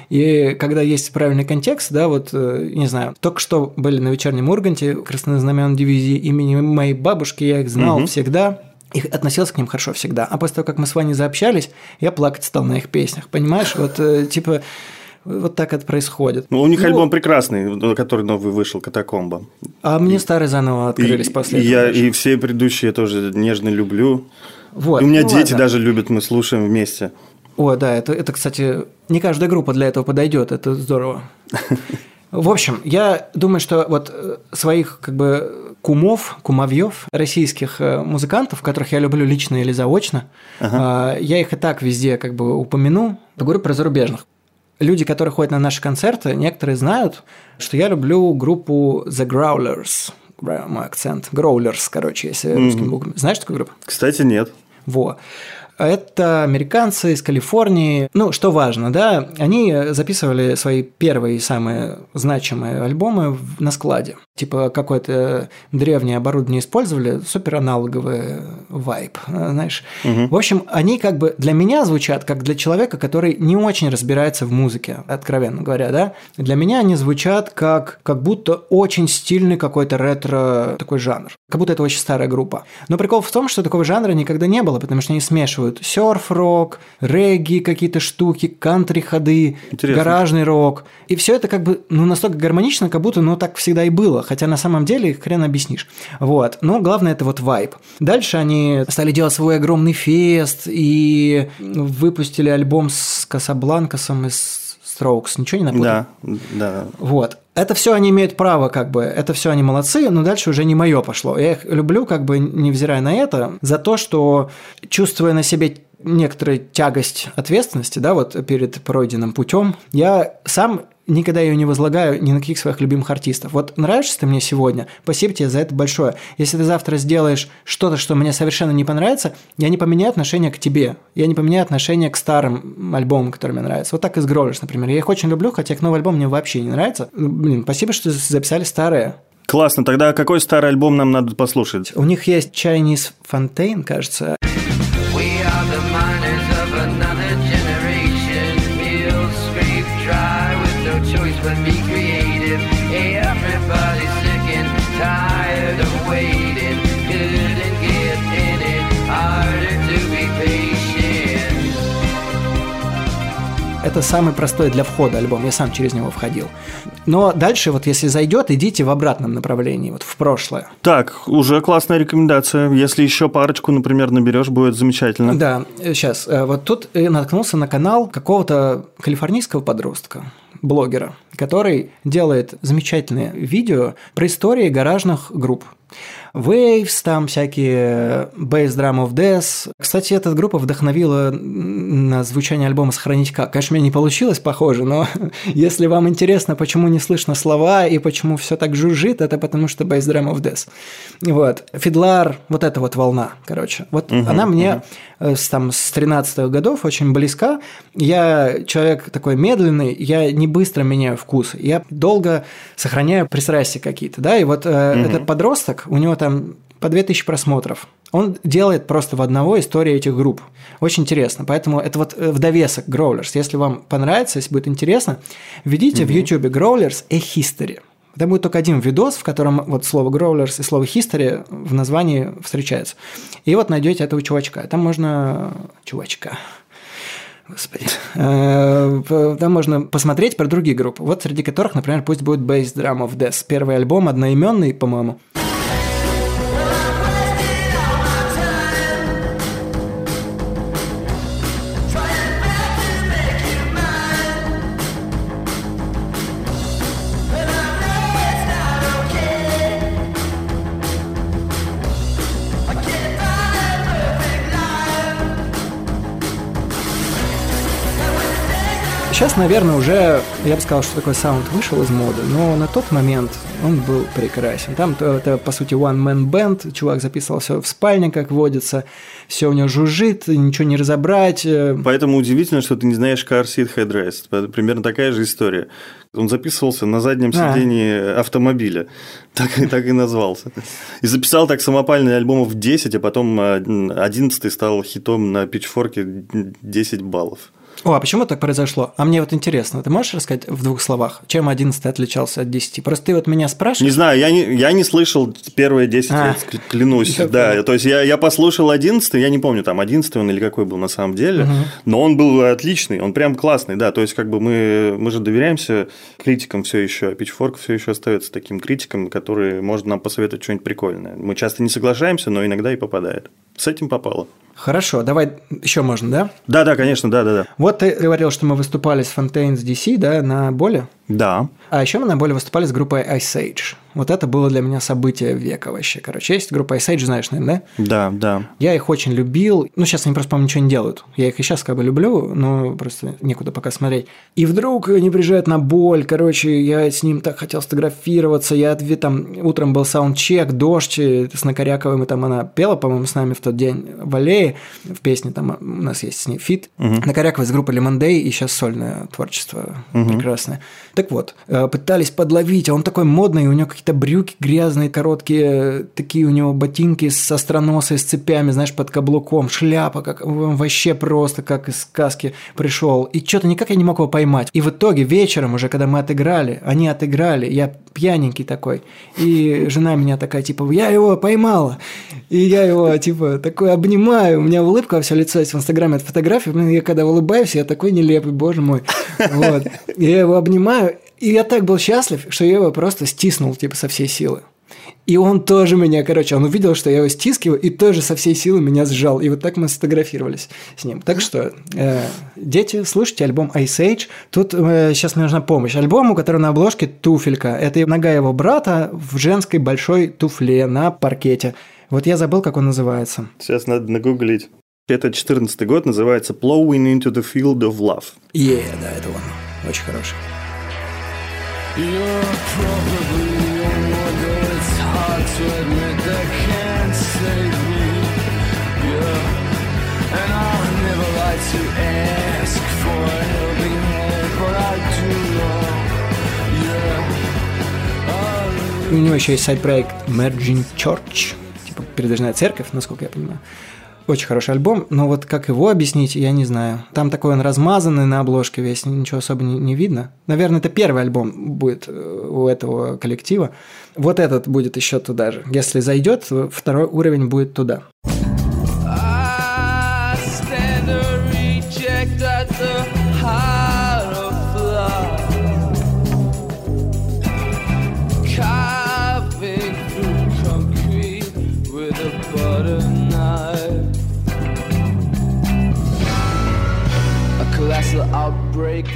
И когда есть правильный контекст, да, вот, э, не знаю, только что были на вечернем Урганте, краснознаменной дивизии имени моей бабушки, я их знал Мгм. всегда, и относился к ним хорошо всегда. А после того, как мы с Ваней заобщались, я плакать стал на их песнях. Понимаешь, вот э, типа вот так это происходит. Ну, у них Ну, альбом прекрасный, который новый вышел, «Катакомба». А мне старые заново открылись и, после и этого. я и все предыдущие я тоже нежно люблю. Вот, и у меня ну дети ладно. даже любят, мы слушаем вместе. О, да, это, это, кстати, не каждая группа для этого подойдет, это здорово. В общем, я думаю, что вот э, своих как бы кумов, кумовьев, российских э, музыкантов, которых я люблю лично или заочно, э, я их и так везде как бы упомяну. Говорю про зарубежных. Люди, которые ходят на наши концерты, некоторые знают, что я люблю группу The Growlers. Мой акцент. Growlers, короче, если русским буквами. Знаешь такую группу? Кстати, нет. Во. Это американцы из Калифорнии. Ну, что важно, да, они записывали свои первые самые значимые альбомы на складе. Типа какое-то древнее оборудование использовали, супер аналоговый вайп, э, знаешь. В общем, они как бы для меня звучат как для человека, который не очень разбирается в музыке, откровенно говоря, да. Для меня они звучат как, как будто очень стильный какой-то ретро такой жанр. Как будто это очень старая группа. Но прикол в том, что такого жанра никогда не было, потому что они смешивают серф-рок, регги какие-то штуки, кантри-ходы, гаражный рок. И все это как бы ну, настолько гармонично, как будто ну так всегда и было. Хотя на самом деле хрен объяснишь. Вот. Но главное это вот вайб. Дальше они стали делать свой огромный фест и выпустили альбом с Касабланкасом из Strokes. Ничего не напутал? Да, да. Вот. Это все они имеют право, как бы, это все они молодцы, но дальше уже не мое пошло. Я их люблю, как бы, невзирая на это, за то, что, чувствуя на себе некоторая тягость ответственности, да, вот перед пройденным путем. Я сам никогда ее не возлагаю ни на каких своих любимых артистов. Вот нравишься ты мне сегодня, спасибо тебе за это большое. Если ты завтра сделаешь что-то, что мне совершенно не понравится, я не поменяю отношение к тебе, я не поменяю отношение к старым альбомам, которые мне нравятся. Вот так и с Growlers, например. Я их очень люблю, хотя к новый альбом мне вообще не нравится. Блин, спасибо, что записали старые. Классно, тогда какой старый альбом нам надо послушать? У них есть Chinese Fontaine, кажется. Это самый простой для входа альбом, я сам через него входил. Но дальше, вот если зайдет, идите в обратном направлении, вот в прошлое. Так, уже классная рекомендация. Если еще парочку, например, наберешь, будет замечательно. Да, сейчас. Вот тут я наткнулся на канал какого-то калифорнийского подростка, блогера, который делает замечательные видео про истории гаражных групп. Waves, там всякие Bass Drum of Death. Кстати, эта группа вдохновила на звучание альбома «Сохранить как». Конечно, у меня не получилось похоже, но если вам интересно, почему не слышно слова и почему все так жужжит, это потому что Bass Drum of Death. Вот. Фидлар, вот эта вот волна, короче. Вот Мгм, она мне э, с, там, с 13 годов очень близка. Я человек такой медленный, я не быстро меняю вкус. Я долго сохраняю пристрастия какие-то, да, и вот э, Мгм. этот подросток, у него там по 2000 просмотров. Он делает просто в одного историю этих групп. Очень интересно. Поэтому это вот э, в довесок Growlers. Если вам понравится, если будет интересно, введите в YouTube Growlers a History. Там будет только один видос, в котором вот слово Growlers и слово History в названии встречаются. И вот найдете этого чувачка. Там можно... Чувачка. Господи. Э, Там можно посмотреть про другие группы. Вот среди которых, например, пусть будет Bass Drum of Death. Первый альбом, одноименный, по-моему. Сейчас, наверное, уже, я бы сказал, что такой саунд вышел из моды, но на тот момент он был прекрасен. Там то- это, по сути, one-man band, чувак записывал все в спальне, как водится, все у него жужжит, ничего не разобрать. э, Поэтому удивительно, что ты не знаешь Car Seat Headrest. Примерно такая же история. Он записывался на заднем А. сидении автомобиля. Так, и- так и назвался. И записал так самопальные альбомов 10, а потом 11 стал хитом на пичфорке 10 баллов. О, а почему так произошло? А мне вот интересно, ты можешь рассказать в двух словах, чем 11 отличался от 10? Просто ты вот меня Не спрашиваешь. знаю, я не, я не слышал первые 10 А. лет, кля- клянусь. Я да, понял. то есть я, я послушал 11 я не помню, там 11 он или какой был на самом деле, Мгм. но он был отличный, он прям классный, да. То есть, как бы мы, мы же доверяемся критикам все еще, а Pitchfork все еще остается таким критиком, который может нам посоветовать что-нибудь прикольное. Мы часто не соглашаемся, но иногда и попадает. С этим попало. Хорошо, давай еще можно, да? Да, да, конечно, да, да, да. Вот ты говорил, что мы выступали с Fontaines DC, да, на Боле. Да. А еще мы на Боле выступали с группой Ice Age. Вот это было для меня событие века вообще. Короче, есть группа Ice Age, знаешь, наверное, да? Да, да. Я их очень любил. Ну, сейчас они просто, по-моему, ничего не делают. Я их и сейчас как бы люблю, но просто некуда пока смотреть. И вдруг они приезжают на боль. Короче, я с ним так хотел сфотографироваться. Я там утром был саундчек, дождь э, с Накоряковым, и там она пела, по-моему, с нами в тот день в аллее. В песне там у нас есть с ней фит. Накорякова из группы Day, и сейчас сольное творчество прекрасное. Так вот, э, пытались подловить, а он такой модный, у него какие-то брюки грязные, короткие, такие у него ботинки с остроносой, с цепями, знаешь, под каблуком, шляпа, как вообще просто как из сказки пришел. И что-то никак я не мог его поймать. И в итоге вечером уже, когда мы отыграли, они отыграли, я пьяненький такой, и жена меня такая, типа, я его поймала. И я его, типа, такой обнимаю, у меня улыбка во все лицо есть в Инстаграме от фотографии, я когда улыбаюсь, я такой нелепый, боже мой. Вот. Я его обнимаю, и я так был счастлив, что я его просто стиснул, типа, со всей силы. И он тоже меня, короче, он увидел, что я его стискиваю, и тоже со всей силы меня сжал. И вот так мы сфотографировались с ним. Так что, э, дети, слушайте альбом Ice Age. Тут э, сейчас мне нужна помощь. Альбом, у которого на обложке туфелька. Это нога его брата в женской большой туфле на паркете. Вот я забыл, как он называется. Сейчас надо нагуглить. Это 14 год, называется Plowing into the Field of Love. Е, да, это он. Очень хороший. У него еще есть сайт-проект Merging Church, типа передвижная церковь, насколько я понимаю. Очень хороший альбом, но вот как его объяснить, я не знаю. Там такой он размазанный на обложке весь, ничего особо не, не видно. Наверное, это первый альбом будет э, у этого коллектива. Вот этот будет еще туда же. Если зайдет, второй уровень будет туда.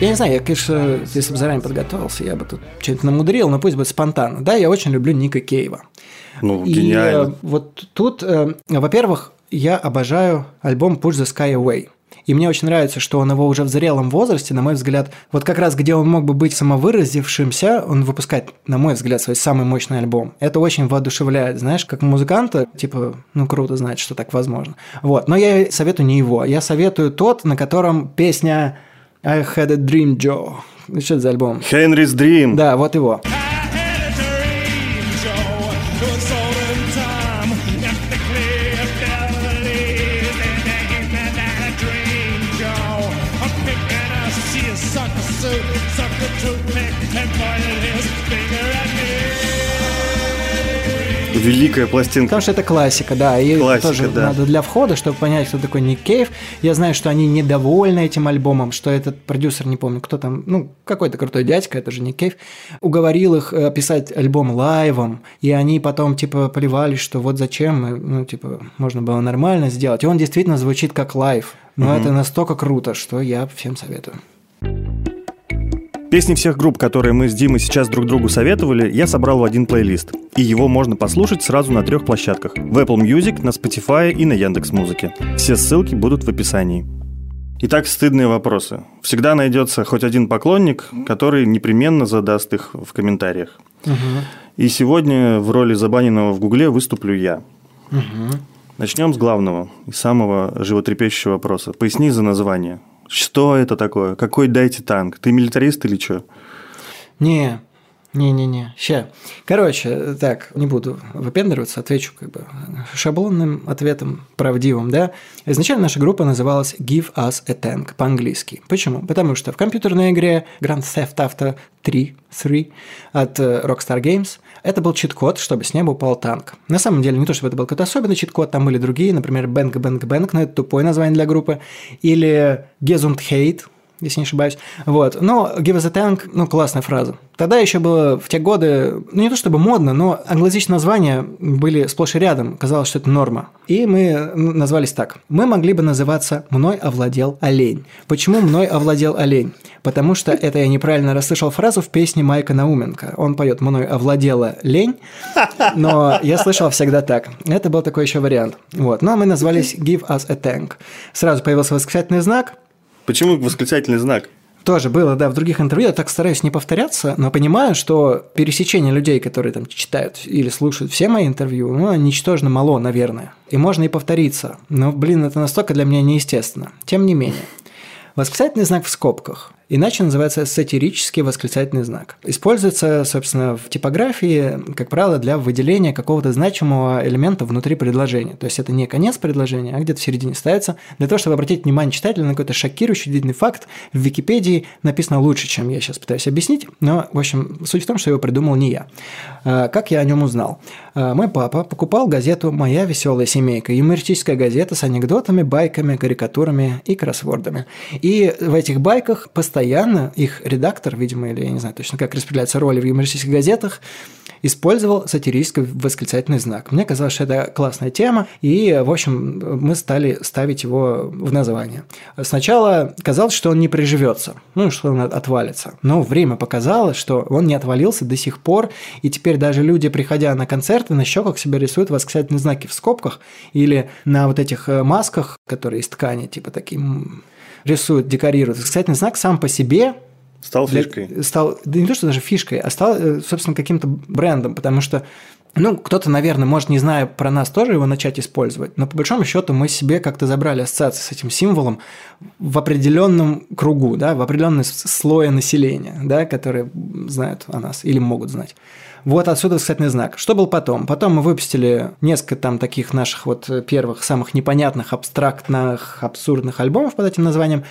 Я не знаю, я, конечно, если бы заранее подготовился, я бы тут что-нибудь намудрил, но пусть будет спонтанно. Да, я очень люблю Ника Кейва. Ну, И гениально. э, вот тут, э, во-первых, я обожаю альбом Push the Sky Away. И мне очень нравится, что он его уже в зрелом возрасте, на мой взгляд, вот как раз где он мог бы быть самовыразившимся, он выпускает, на мой взгляд, свой самый мощный альбом. Это очень воодушевляет, знаешь, как музыканта, типа, ну круто знать, что так возможно. Вот, но я советую не его, я советую тот, на котором песня I Had a Dream Joe. Что это за альбом? Henry's Dream. Да, вот его. Великая пластинка. Потому что это классика, да. И Классика, тоже да. надо для входа, чтобы понять, кто такой Ник Кейв. Я знаю, что они недовольны этим альбомом, что этот продюсер, не помню, кто там, ну, какой-то крутой дядька, это же Ник Кейв, уговорил их э, писать альбом лайвом, и они потом, типа, поливались, что вот зачем, мы, ну, типа, можно было нормально сделать. И он действительно звучит как лайв. Но это настолько круто, что я всем советую. Песни всех групп, которые мы с Димой сейчас друг другу советовали, я собрал в один плейлист. И его можно послушать сразу на трех площадках. В Apple Music, на Spotify и на Яндекс Музыке. Все ссылки будут в описании. Итак, стыдные вопросы. Всегда найдется хоть один поклонник, который непременно задаст их в комментариях. И сегодня в роли забаненного в Гугле выступлю я. Начнем с главного и самого животрепещущего вопроса. Поясни за название. Что это такое? Какой дайте танк? Ты милитарист или что? Не, не-не-не, ща. Короче, так, не буду выпендриваться, отвечу как бы шаблонным ответом, правдивым, да. Изначально наша группа называлась Give Us a Tank по-английски. Почему? Потому что в компьютерной игре Grand Theft Auto 3, 3 от э, Rockstar Games это был чит-код, чтобы с неба упал танк. На самом деле, не то чтобы это был какой-то особенный чит-код, там были другие, например, Bang Bang Bang, но это тупое название для группы, или Gesund Hate, если не ошибаюсь. Вот. Но Give us a tank, ну, классная фраза. Тогда еще было в те годы, ну, не то чтобы модно, но англоязычные названия были сплошь и рядом. Казалось, что это норма. И мы ну, назвались так. Мы могли бы называться «Мной овладел олень». Почему «Мной овладел олень»? Потому что это я неправильно расслышал фразу в песне Майка Науменко. Он поет «Мной овладела лень», но я слышал всегда так. Это был такой еще вариант. Вот. Но мы назвались Give us a tank. Сразу появился восклицательный знак, Почему восклицательный знак? тоже было, да, в других интервью. Я так стараюсь не повторяться, но понимаю, что пересечение людей, которые там читают или слушают все мои интервью, ну, ничтожно мало, наверное. И можно и повториться. Но, блин, это настолько для меня неестественно. Тем не менее. Восклицательный знак в скобках. Иначе называется сатирический восклицательный знак. Используется, собственно, в типографии, как правило, для выделения какого-то значимого элемента внутри предложения. То есть это не конец предложения, а где-то в середине ставится, для того, чтобы обратить внимание читателя на какой-то шокирующий длинный факт. В Википедии написано лучше, чем я сейчас пытаюсь объяснить, но, в общем, суть в том, что его придумал не я. А, Как я о нем узнал? А, Мой папа покупал газету «Моя веселая семейка», юмористическая газета с анекдотами, байками, карикатурами и кроссвордами. И в этих байках постоянно их редактор, видимо, или я не знаю точно, как распределяются роли в юмористических газетах, использовал сатирический восклицательный знак. Мне казалось, что это классная тема, и, в общем, мы стали ставить его в название. Сначала казалось, что он не приживется, ну, что он отвалится. Но время показало, что он не отвалился до сих пор, и теперь даже люди, приходя на концерт, концерты на щеках себе рисуют восклицательные знаки в скобках или на вот этих э, масках, которые из ткани, типа таким рисуют, декорируют. Восклицательный знак сам по себе Стал для- фишкой. Стал, да не то, что даже фишкой, а стал, э, собственно, каким-то брендом, потому что ну, кто-то, наверное, может, не зная про нас, тоже его начать использовать, но по большому счету мы себе как-то забрали ассоциации с этим символом в определенном кругу, да, в определенном слое населения, да, которые знают о нас или могут знать. Вот отсюда восклицательный знак. Что был потом? Потом мы выпустили несколько там таких наших вот первых самых непонятных, абстрактных, абсурдных альбомов под этим названием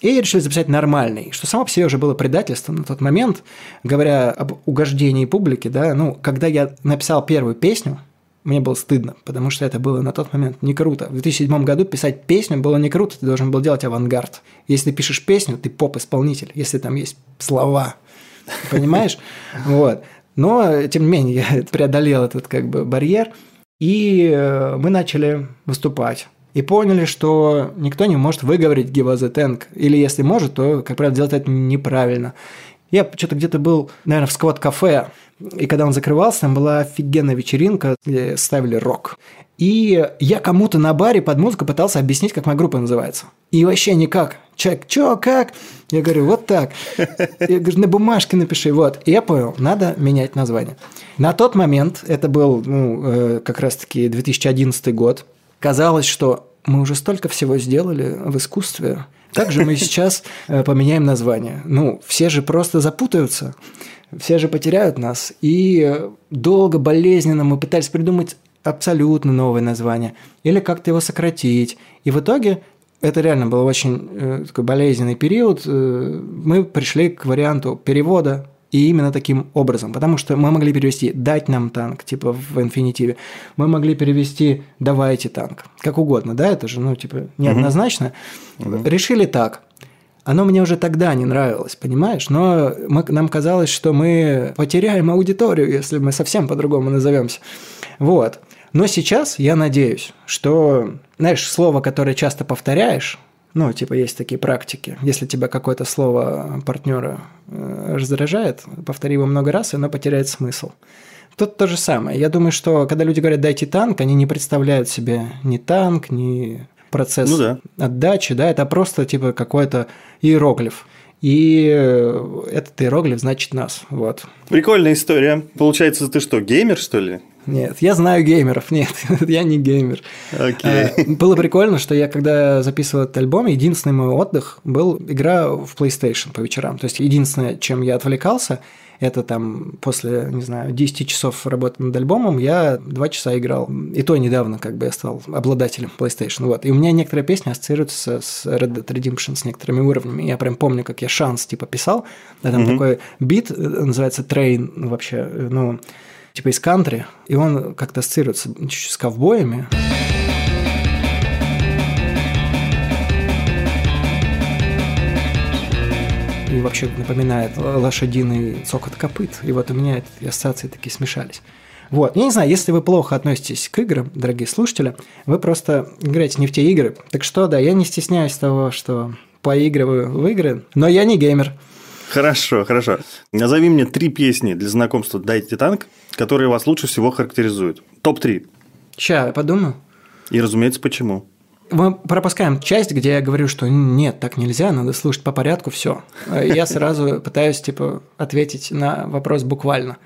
и решили записать нормальный, что само по себе уже было предательством на тот момент, говоря об угождении публике, да, ну, когда я написал первую песню, мне было стыдно, потому что это было на тот момент не круто. В 2007 году писать песню было не круто, ты должен был делать авангард. Если ты пишешь песню, ты поп-исполнитель, если там есть слова, понимаешь? Вот. Но, тем не менее, я преодолел этот как бы барьер, и э, мы начали выступать. И поняли, что никто не может выговорить give us. Или если может, то, как правило, делать это неправильно. Я что-то где-то был, наверное, в сквот-кафе, и когда он закрывался, там была офигенная вечеринка, где ставили рок. И я кому-то на баре под музыку пытался объяснить, как моя группа называется. И вообще никак. Человек, чё, как? Я говорю, вот так. Я говорю, на бумажке напиши, вот. И я понял, надо менять название. На тот момент, это был ну, э, как раз-таки 2011 год, казалось, что мы уже столько всего сделали в искусстве, как же мы сейчас э, поменяем название? Ну, все же просто запутаются, все же потеряют нас. И э, долго, болезненно мы пытались придумать абсолютно новое название или как-то его сократить. И в итоге это реально был очень э, такой болезненный период. Э, мы пришли к варианту перевода и именно таким образом, потому что мы могли перевести «дать нам танк», типа в инфинитиве, мы могли перевести «давайте танк», как угодно, да, это же, ну, типа, неоднозначно. Решили так. Оно мне уже тогда не нравилось, понимаешь? Но мы, нам казалось, что мы потеряем аудиторию, если мы совсем по-другому назовемся. Вот. Но сейчас я надеюсь, что, знаешь, слово, которое часто повторяешь, ну, типа, есть такие практики. Если тебя какое-то слово партнера э, раздражает, повтори его много раз, и оно потеряет смысл. Тут то же самое. Я думаю, что когда люди говорят «дайте танк», они не представляют себе ни танк, ни процесс Ну да. отдачи, да, это просто типа какой-то иероглиф. И э, этот иероглиф значит нас, вот. Прикольная история. Получается, ты что, геймер, что ли? Нет, я знаю геймеров, нет, я не геймер. Окей. Э, Было прикольно, что я когда записывал этот альбом, единственный мой отдых был игра в PlayStation по вечерам. То есть единственное, чем я отвлекался, это там после, не знаю, 10 часов работы над альбомом я 2 часа играл. И то недавно как бы я стал обладателем PlayStation. Вот. И у меня некоторые песни ассоциируются с Red Dead Redemption с некоторыми уровнями. Я прям помню, как я шанс типа писал. Да, там такой бит, э, называется Train вообще, э, ну, типа из кантри, и он как-то ассоциируется чуть-чуть с ковбоями. Вообще напоминает лошадиный цокот копыт. И вот у меня эти ассоциации такие смешались. Вот. Я не знаю, если вы плохо относитесь к играм, дорогие слушатели, вы просто играете не в те игры. Так что, да, я не стесняюсь того, что поигрываю в игры, но я не геймер. Хорошо, хорошо. Назови мне три песни для знакомства «Дайте танк», которые вас лучше всего характеризуют. Топ-3. Ща, я подумаю. И, разумеется, почему. Мы пропускаем часть, где я говорю, что нет, так нельзя, надо слушать по порядку, все. Я сразу пытаюсь типа ответить на вопрос буквально.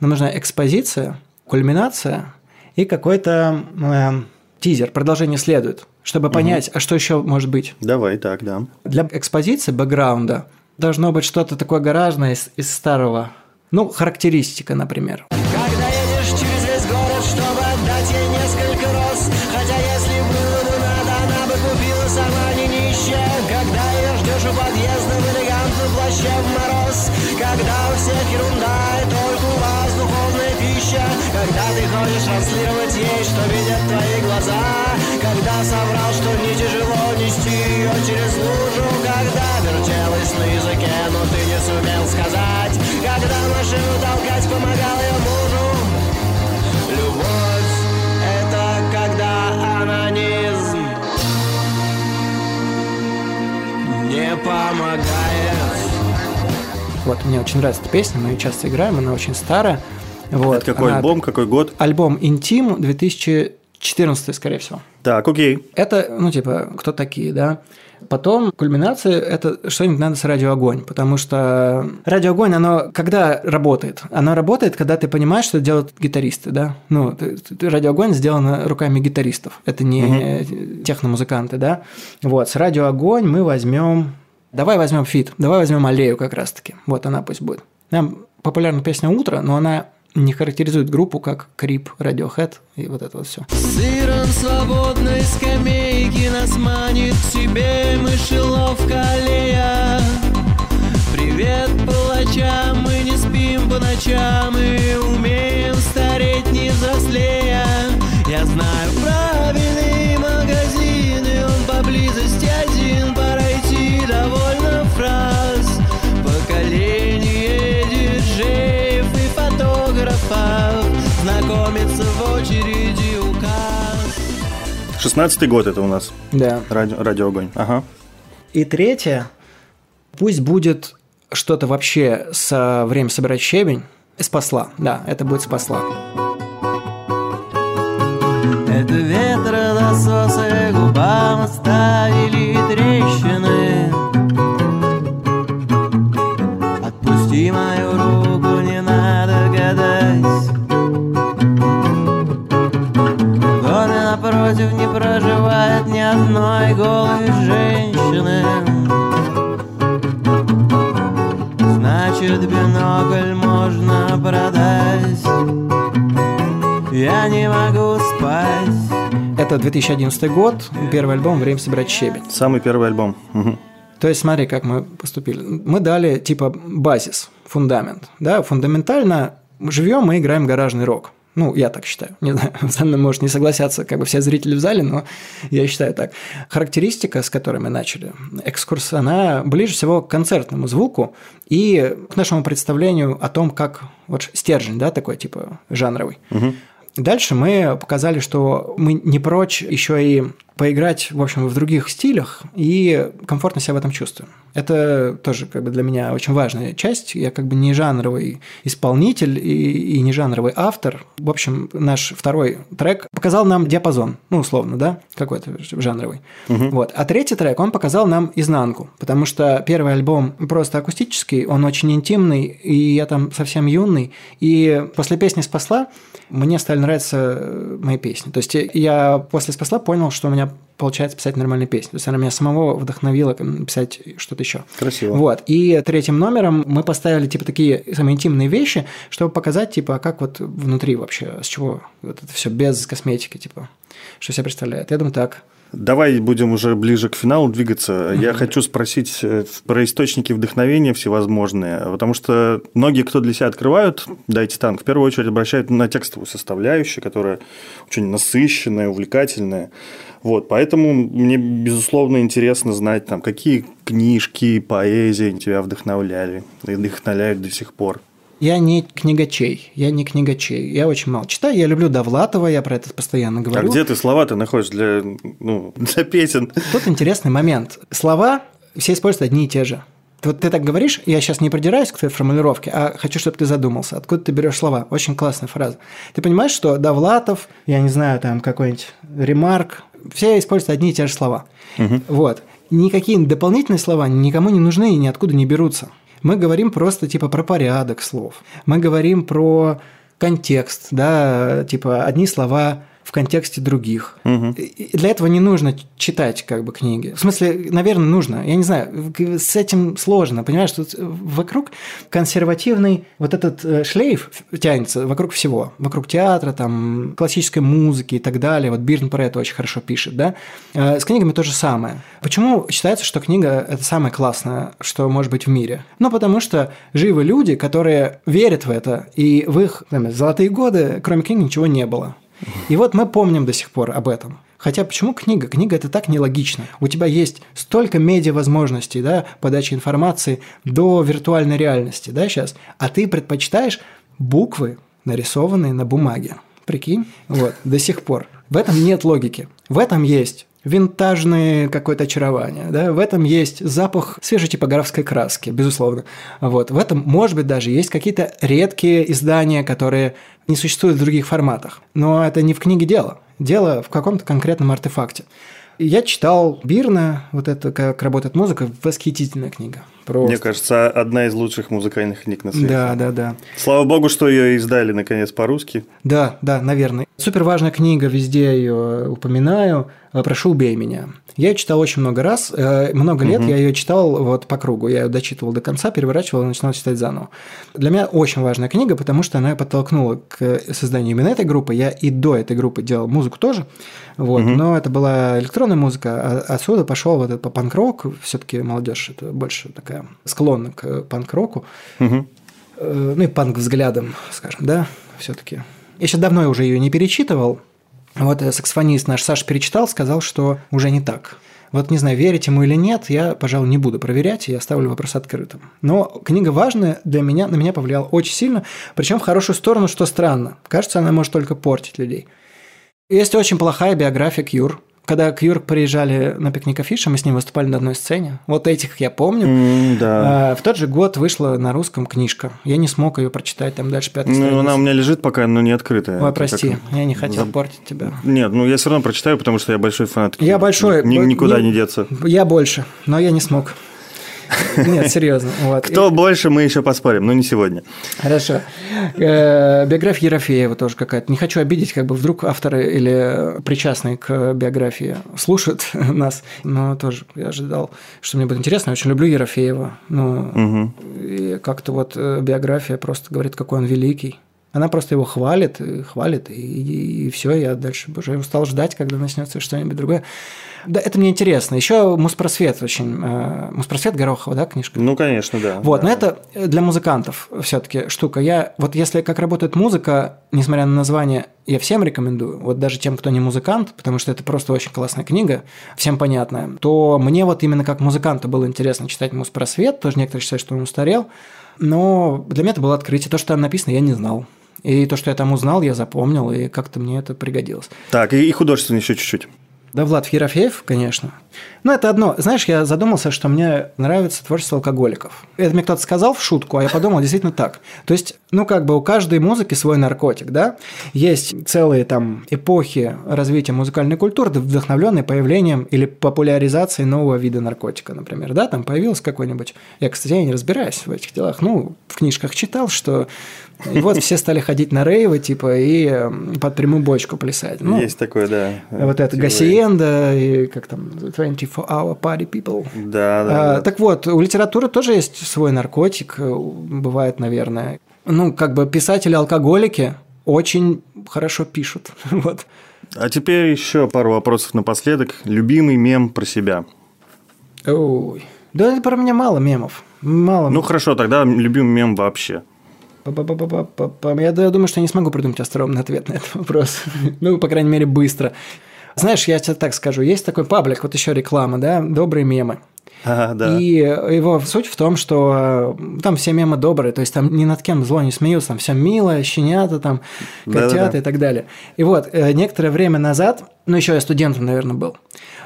Нам нужна экспозиция, кульминация и какой-то э, тизер, продолжение следует, чтобы понять, а что еще может быть. Давай, так, да. Для экспозиции бэкграунда должно быть что-то такое гаражное из, из старого. Ну, характеристика, например. Когда помогает Вот, мне очень нравится эта песня, мы ее часто играем, она очень старая. Вот. Это какой Она- альбом, какой год? Альбом «Интим» 2014, скорее всего. Так, окей. Это, ну, типа, кто такие, да? Потом кульминация – это что-нибудь надо с «Радио Огонь», потому что «Радио Огонь», оно когда работает? Оно работает, когда ты понимаешь, что делают гитаристы, да? Ну, ты- ты- «Радио Огонь» сделано руками гитаристов, это не э, техномузыканты, да? Вот, с «Радио Огонь» мы возьмем… Давай возьмем фит, давай возьмем аллею как раз-таки. Вот она пусть будет. Нам популярна песня «Утро», но она не характеризует группу как Creep, Radiohead и вот это вот все. Сыром свободной скамейки нас манит к себе мышеловка аллея. Привет палачам, мы не спим по ночам и умеем стареть не взрослея. Я знаю правильный 16 год это у нас. Да. Радио, радио огонь. Ага. И третье, пусть будет что-то вообще со время собирать щебень. Спасла, да, это будет спасла. Это ветродососы губам оставили трещины одной голой женщины Значит, бинокль можно продать Я не могу спать Это 2011 год, первый альбом «Время собирать щебень». Самый первый альбом. То есть смотри, как мы поступили. Мы дали типа базис, фундамент. Да, фундаментально живем мы играем гаражный рок. Ну, я так считаю. Не знаю, со мной, может, не согласятся как бы все зрители в зале, но я считаю так. Характеристика, с которой мы начали, экскурс, она ближе всего к концертному звуку и к нашему представлению о том, как вот стержень, да, такой типа жанровый. Дальше мы показали, что мы не прочь еще и поиграть, в общем, в других стилях и комфортно себя в этом чувствуем. Это тоже как бы для меня очень важная часть. Я как бы не жанровый исполнитель и, и не жанровый автор. В общем, наш второй трек показал нам диапазон, ну, условно, да, какой-то жанровый. Вот. А третий трек, он показал нам изнанку, потому что первый альбом просто акустический, он очень интимный, и я там совсем юный. И после песни «Спасла» мне стали нравиться э, мои песни. То есть я после «Спасла» понял, что у меня получается писать нормальные песни. То есть она меня самого вдохновила писать что-то еще. Красиво. Вот. И третьим номером мы поставили типа такие самые интимные вещи, чтобы показать, типа, а как вот внутри вообще, с чего вот это все без косметики, типа, что себя представляет. Я думаю, так. Давай будем уже ближе к финалу двигаться. Я хочу спросить э, про источники вдохновения всевозможные, потому что многие, кто для себя открывают «Дайте танк», в первую очередь обращают на текстовую составляющую, которая очень насыщенная, увлекательная. Вот, поэтому мне, безусловно, интересно знать, там, какие книжки, поэзии тебя вдохновляли и вдохновляют до сих пор. Я не книгачей, я не книгачей. Я очень мало читаю, я люблю Довлатова, я про это постоянно А говорю. где ты слова-то находишь для, ну, для песен? Тут интересный момент. Слова все используют одни и те же. Вот ты так говоришь, я сейчас не придираюсь к твоей формулировке, а хочу, чтобы ты задумался, откуда ты берешь слова. Очень классная фраза. Ты понимаешь, что Довлатов, я не знаю, там какой-нибудь ремарк, все используют одни и те же слова. Вот. Никакие дополнительные слова никому не нужны и ниоткуда не берутся. Мы говорим просто типа про порядок слов. Мы говорим про контекст, да, типа одни слова в контексте других. И Для этого не нужно читать как бы книги. В смысле, наверное, нужно. Я не знаю, с этим сложно. Понимаешь, тут вокруг консервативный вот этот э, шлейф тянется вокруг всего. Вокруг театра, там, классической музыки и так далее. Вот Бирн про это очень хорошо пишет, да. Э, С книгами то же самое. Почему считается, что книга – это самое классное, что может быть в мире? Ну, потому что живы люди, которые верят в это, и в их там, золотые годы, кроме книг, ничего не было. И вот мы помним до сих пор об этом. Хотя почему книга? Книга это так нелогично. У тебя есть столько медиа возможностей, да, подачи информации до виртуальной реальности, да, сейчас, а ты предпочитаешь буквы, нарисованные на бумаге. Прикинь? Вот, до сих пор. В этом нет логики. В этом есть винтажное какое-то очарование, да, в этом есть запах свежей типографской краски, безусловно. Вот. В этом, может быть, даже есть какие-то редкие издания, которые не существуют в других форматах. Но это не в книге дело. Дело в каком-то конкретном артефакте. Я читал Бирна, вот это «Как работает музыка», восхитительная книга. Просто. Мне кажется, одна из лучших музыкальных книг на свете. Да, да, да. Слава богу, что ее издали наконец по-русски. Да, да, наверное. Супер важная книга, везде ее упоминаю. «Прошу, убей меня». Я ее читал очень много раз, э, много лет я ее читал вот по кругу. Я ее дочитывал до конца, переворачивал и начинал читать заново. Для меня очень важная книга, потому что она подтолкнула к созданию именно этой группы. Я и до этой группы делал музыку тоже, вот, но это была электронная музыка, а отсюда пошел вот этот панк-рок. Все-таки молодежь это больше такая склонна к панк-року. Э, Ну и панк-взглядом, скажем, да, все-таки. Я сейчас давно уже ее не перечитывал, вот э, саксофонист наш Саша перечитал, сказал, что уже не так. Вот не знаю, верить ему или нет, я, пожалуй, не буду проверять, я оставлю вопрос открытым. Но книга важная для меня, на меня повлияла очень сильно, причем в хорошую сторону, что странно. Кажется, она может только портить людей. Есть очень плохая биография Кьюр. Когда Кьюр приезжали на пикник Афиша, мы с ним выступали на одной сцене. Вот этих я помню. М, да. А, В тот же год вышла на русском книжка. Я не смог ее прочитать, там дальше пятая Ну, страница. она у меня лежит пока, но не открытая. Ой, прости, как- я не хотел Заб- портить тебя. Нет, ну я все равно прочитаю, потому что я большой фанат. Я большой. Ни- никуда не деться. Я больше, но я не смог. Нет, серьезно. Вот. Кто больше, мы еще поспорим, но не сегодня. Хорошо. Э, Биография Ерофеева тоже какая-то. Не хочу обидеть, как бы вдруг авторы или причастные к биографии слушают нас, но тоже я ожидал, что мне будет интересно. Я очень люблю Ерофеева. Ну, и как-то вот э, биография просто говорит, какой он великий. Она просто его хвалит, и хвалит, и, все, я дальше уже устал ждать, когда начнется что-нибудь другое. Да, это мне интересно. Еще Муспросвет очень... э, Муспросвет Горохова, да, книжка? Ну, конечно, да. Вот, да. но это для музыкантов все-таки штука. Я вот если как работает музыка, несмотря на название, я всем рекомендую, вот даже тем, кто не музыкант, потому что это просто очень классная книга, всем понятная, то мне вот именно как музыканту было интересно читать Муспросвет, тоже некоторые считают, что он устарел, но для меня это было открытие. То, что там написано, я не знал. И то, что я там узнал, я запомнил, и как-то мне это пригодилось. Так, и, и художественно еще чуть-чуть. Да, Влад Ерофеев, конечно. Но это одно. Знаешь, я задумался, что мне нравится творчество алкоголиков. Это мне кто-то сказал в шутку, а я подумал, действительно так. То есть, ну, как бы у каждой музыки свой наркотик, да? Есть целые там эпохи развития музыкальной культуры, вдохновленные появлением или популяризацией нового вида наркотика, например, да? Там появился какой-нибудь... Я, кстати, я не разбираюсь в этих делах. Ну, в книжках читал, что и вот все стали ходить на рейвы, типа, и э, под прямую бочку плясать. Ну, Есть такое, да. вот это Теория. Гасиенда и как там 24-hour party people. Да, да. А, да. Так вот, у литературы тоже есть свой наркотик, э, бывает, наверное. Ну, как бы писатели-алкоголики очень хорошо пишут. Вот. А теперь еще пару вопросов напоследок. Любимый мем про себя. Ой. Да это про меня мало мемов. Мало. Ну хорошо, тогда любимый мем вообще. Я, я думаю, что я не смогу придумать остроумный ответ на этот вопрос. ну, по крайней мере, быстро. Знаешь, я тебе так скажу, есть такой паблик, вот еще реклама, да, добрые мемы. А, да. И его суть в том, что э, там все мемы добрые, то есть там ни над кем зло не смеются, там все мило, щенята, там котята Да-да-да. и так далее. И вот э, некоторое время назад, ну еще я студентом, наверное, был,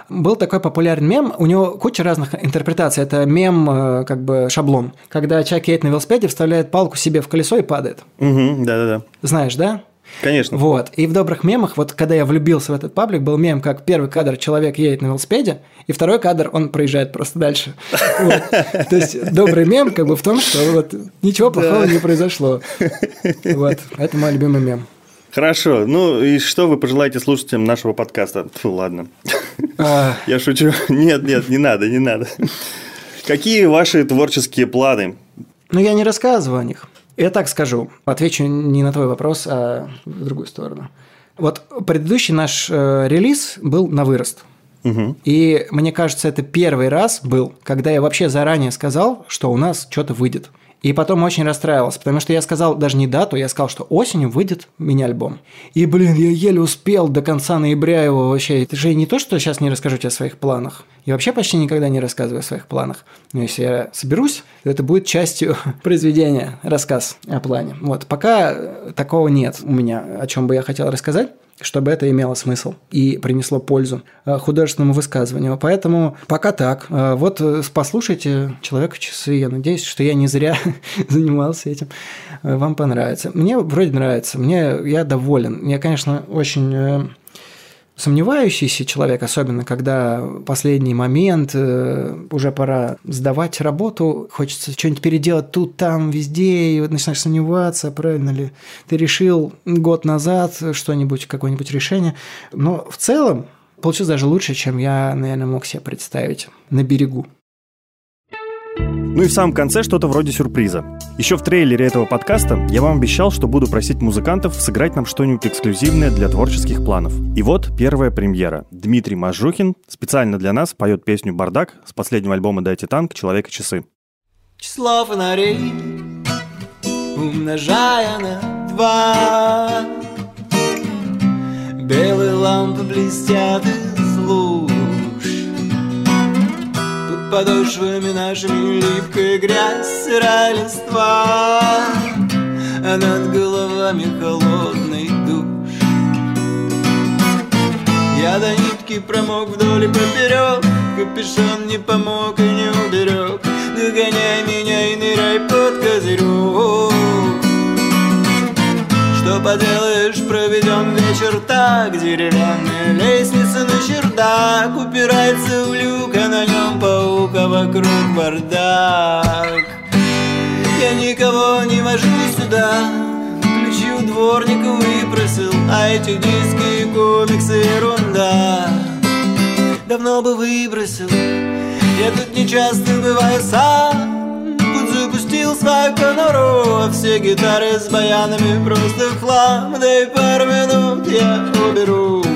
был такой популярный мем, у него куча разных интерпретаций. Это мем, э, как бы шаблон, когда человек едет на велосипеде, вставляет палку себе в колесо и падает. Мгм, Да-да-да. Знаешь, да? Конечно. Вот. И в добрых мемах, вот когда я влюбился в этот паблик, был мем, как первый кадр человек едет на велосипеде, и второй кадр он проезжает просто дальше. То есть добрый мем как бы в том, что вот ничего плохого не произошло. Вот. Это мой любимый мем. Хорошо. Ну и что вы пожелаете слушателям нашего подкаста? Фу, ладно. А, Я шучу. Нет, нет, не надо, не надо. Какие ваши творческие планы? Но я не рассказываю о них. Я так скажу. Отвечу не на твой вопрос, а в другую сторону. Вот предыдущий наш э, релиз был на вырост. Мгм. И мне кажется, это первый раз был, когда я вообще заранее сказал, что у нас что-то выйдет. И потом очень расстраивался, потому что я сказал даже не дату, я сказал, что осенью выйдет мини-альбом. И, блин, я еле успел до конца ноября его вообще. Это же не то, что сейчас не расскажу тебе о своих планах. Я вообще почти никогда не рассказываю о своих планах. Но если я соберусь, то это будет частью произведения, рассказ о плане. Вот, пока такого нет у меня, о чем бы я хотел рассказать. Чтобы это имело смысл и принесло пользу э, художественному высказыванию. Поэтому пока так. Э, Вот э, послушайте «Человека в часы». Я надеюсь, что я не зря занимался этим. Вам понравится. Мне вроде нравится. Мне я доволен. Я, конечно, очень сомневающийся человек, особенно когда последний момент, э, уже пора сдавать работу, хочется что-нибудь переделать тут, там, везде, и вот начинаешь сомневаться, правильно ли ты решил год назад что-нибудь, какое-нибудь решение. Но в целом получилось даже лучше, чем я, наверное, мог себе представить на берегу. Ну и в самом конце что-то вроде сюрприза. Еще в трейлере этого подкаста я вам обещал, что буду просить музыкантов сыграть нам что-нибудь эксклюзивное для творческих планов. И вот первая премьера. Дмитрий Мажухин специально для нас поет песню «Бардак» с последнего альбома «Дайте танк. Человек и часы». Число фонарей умножая на два Белые лампы блестят из Под подошвами нашими липкая грязь, сырая листва А над головами холодный душ Я до нитки промок вдоль и поперек Капюшон не помог и не уберег. Догоняй меня и ныряй под козырек Что поделаешь, проведем вечер так. Деревянная лестница на чердак Упирается в люк, а на нем паук, а вокруг бардак. Я никого не вожу сюда Ключи у дворника выпросил А эти диски и комиксы ерунда. Давно бы выбросил Я тут не часто бываю сам запустил свою конуру А все гитары с баянами просто хлам. Да и пару минут я уберу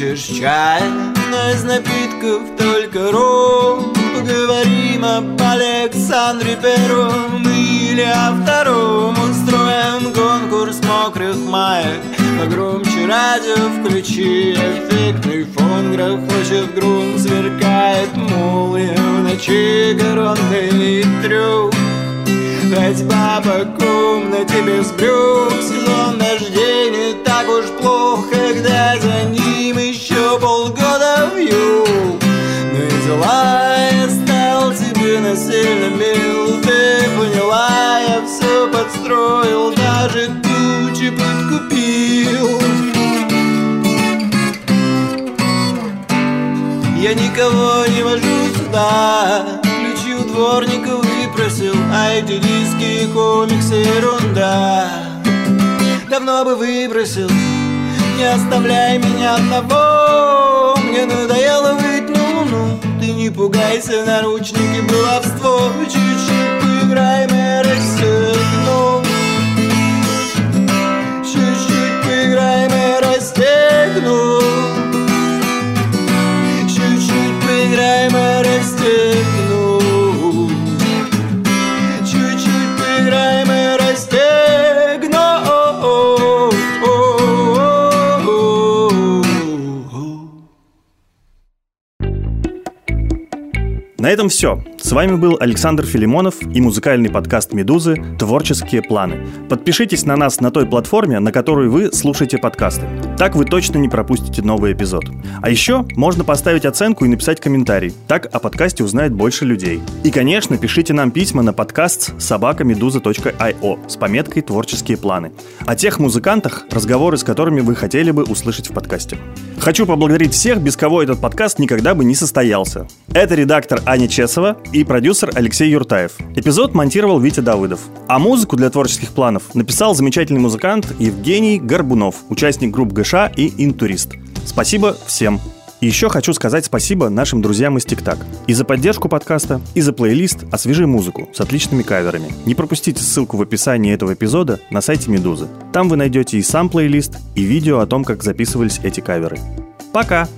хочешь чая, но из напитков только ром. Поговорим об Александре Первом или о втором. Устроим конкурс мокрых маек. Погромче радио включи, эффектный фон грохочет грунт, сверкает молния в ночи, коронный трюк. Ходьба по комнате без брюк. Сезон дождей не так уж плохо Когда за ним еще полгода вью Ну и дела я стал тебе насильно мил. Ты поняла, я все подстроил Даже тучи подкупил. Я никого не вожу сюда. Ключи у дворника выпросил А эти диски и комиксы ерунда Давно бы выбросил Не оставляй меня одного. Мне надоело выть на луну Ты не пугайся, наручники, баловство. Чуть-чуть поиграем и этом все. С вами был Александр Филимонов и музыкальный подкаст «Медузы. Творческие планы». Подпишитесь на нас на той платформе, на которой вы слушаете подкасты. Так вы точно не пропустите новый эпизод. А еще можно поставить оценку и написать комментарий. Так о подкасте узнает больше людей. И, конечно, пишите нам письма на подкаст собакамедуза.io с пометкой «Творческие планы». О тех музыкантах, разговоры с которыми вы хотели бы услышать в подкасте. Хочу поблагодарить всех, без кого этот подкаст никогда бы не состоялся. Это редактор Аня Чесова и продюсер Алексей Юртаев. Эпизод монтировал Витя Давыдов. А музыку для творческих планов написал замечательный музыкант Евгений Горбунов, участник групп ГШ и Интурист. Спасибо всем! И еще хочу сказать спасибо нашим друзьям из ТикТак. И за поддержку подкаста, и за плейлист «Освежи музыку» с отличными каверами. Не пропустите ссылку в описании этого эпизода на сайте Медузы. Там вы найдете и сам плейлист, и видео о том, как записывались эти каверы. Пока!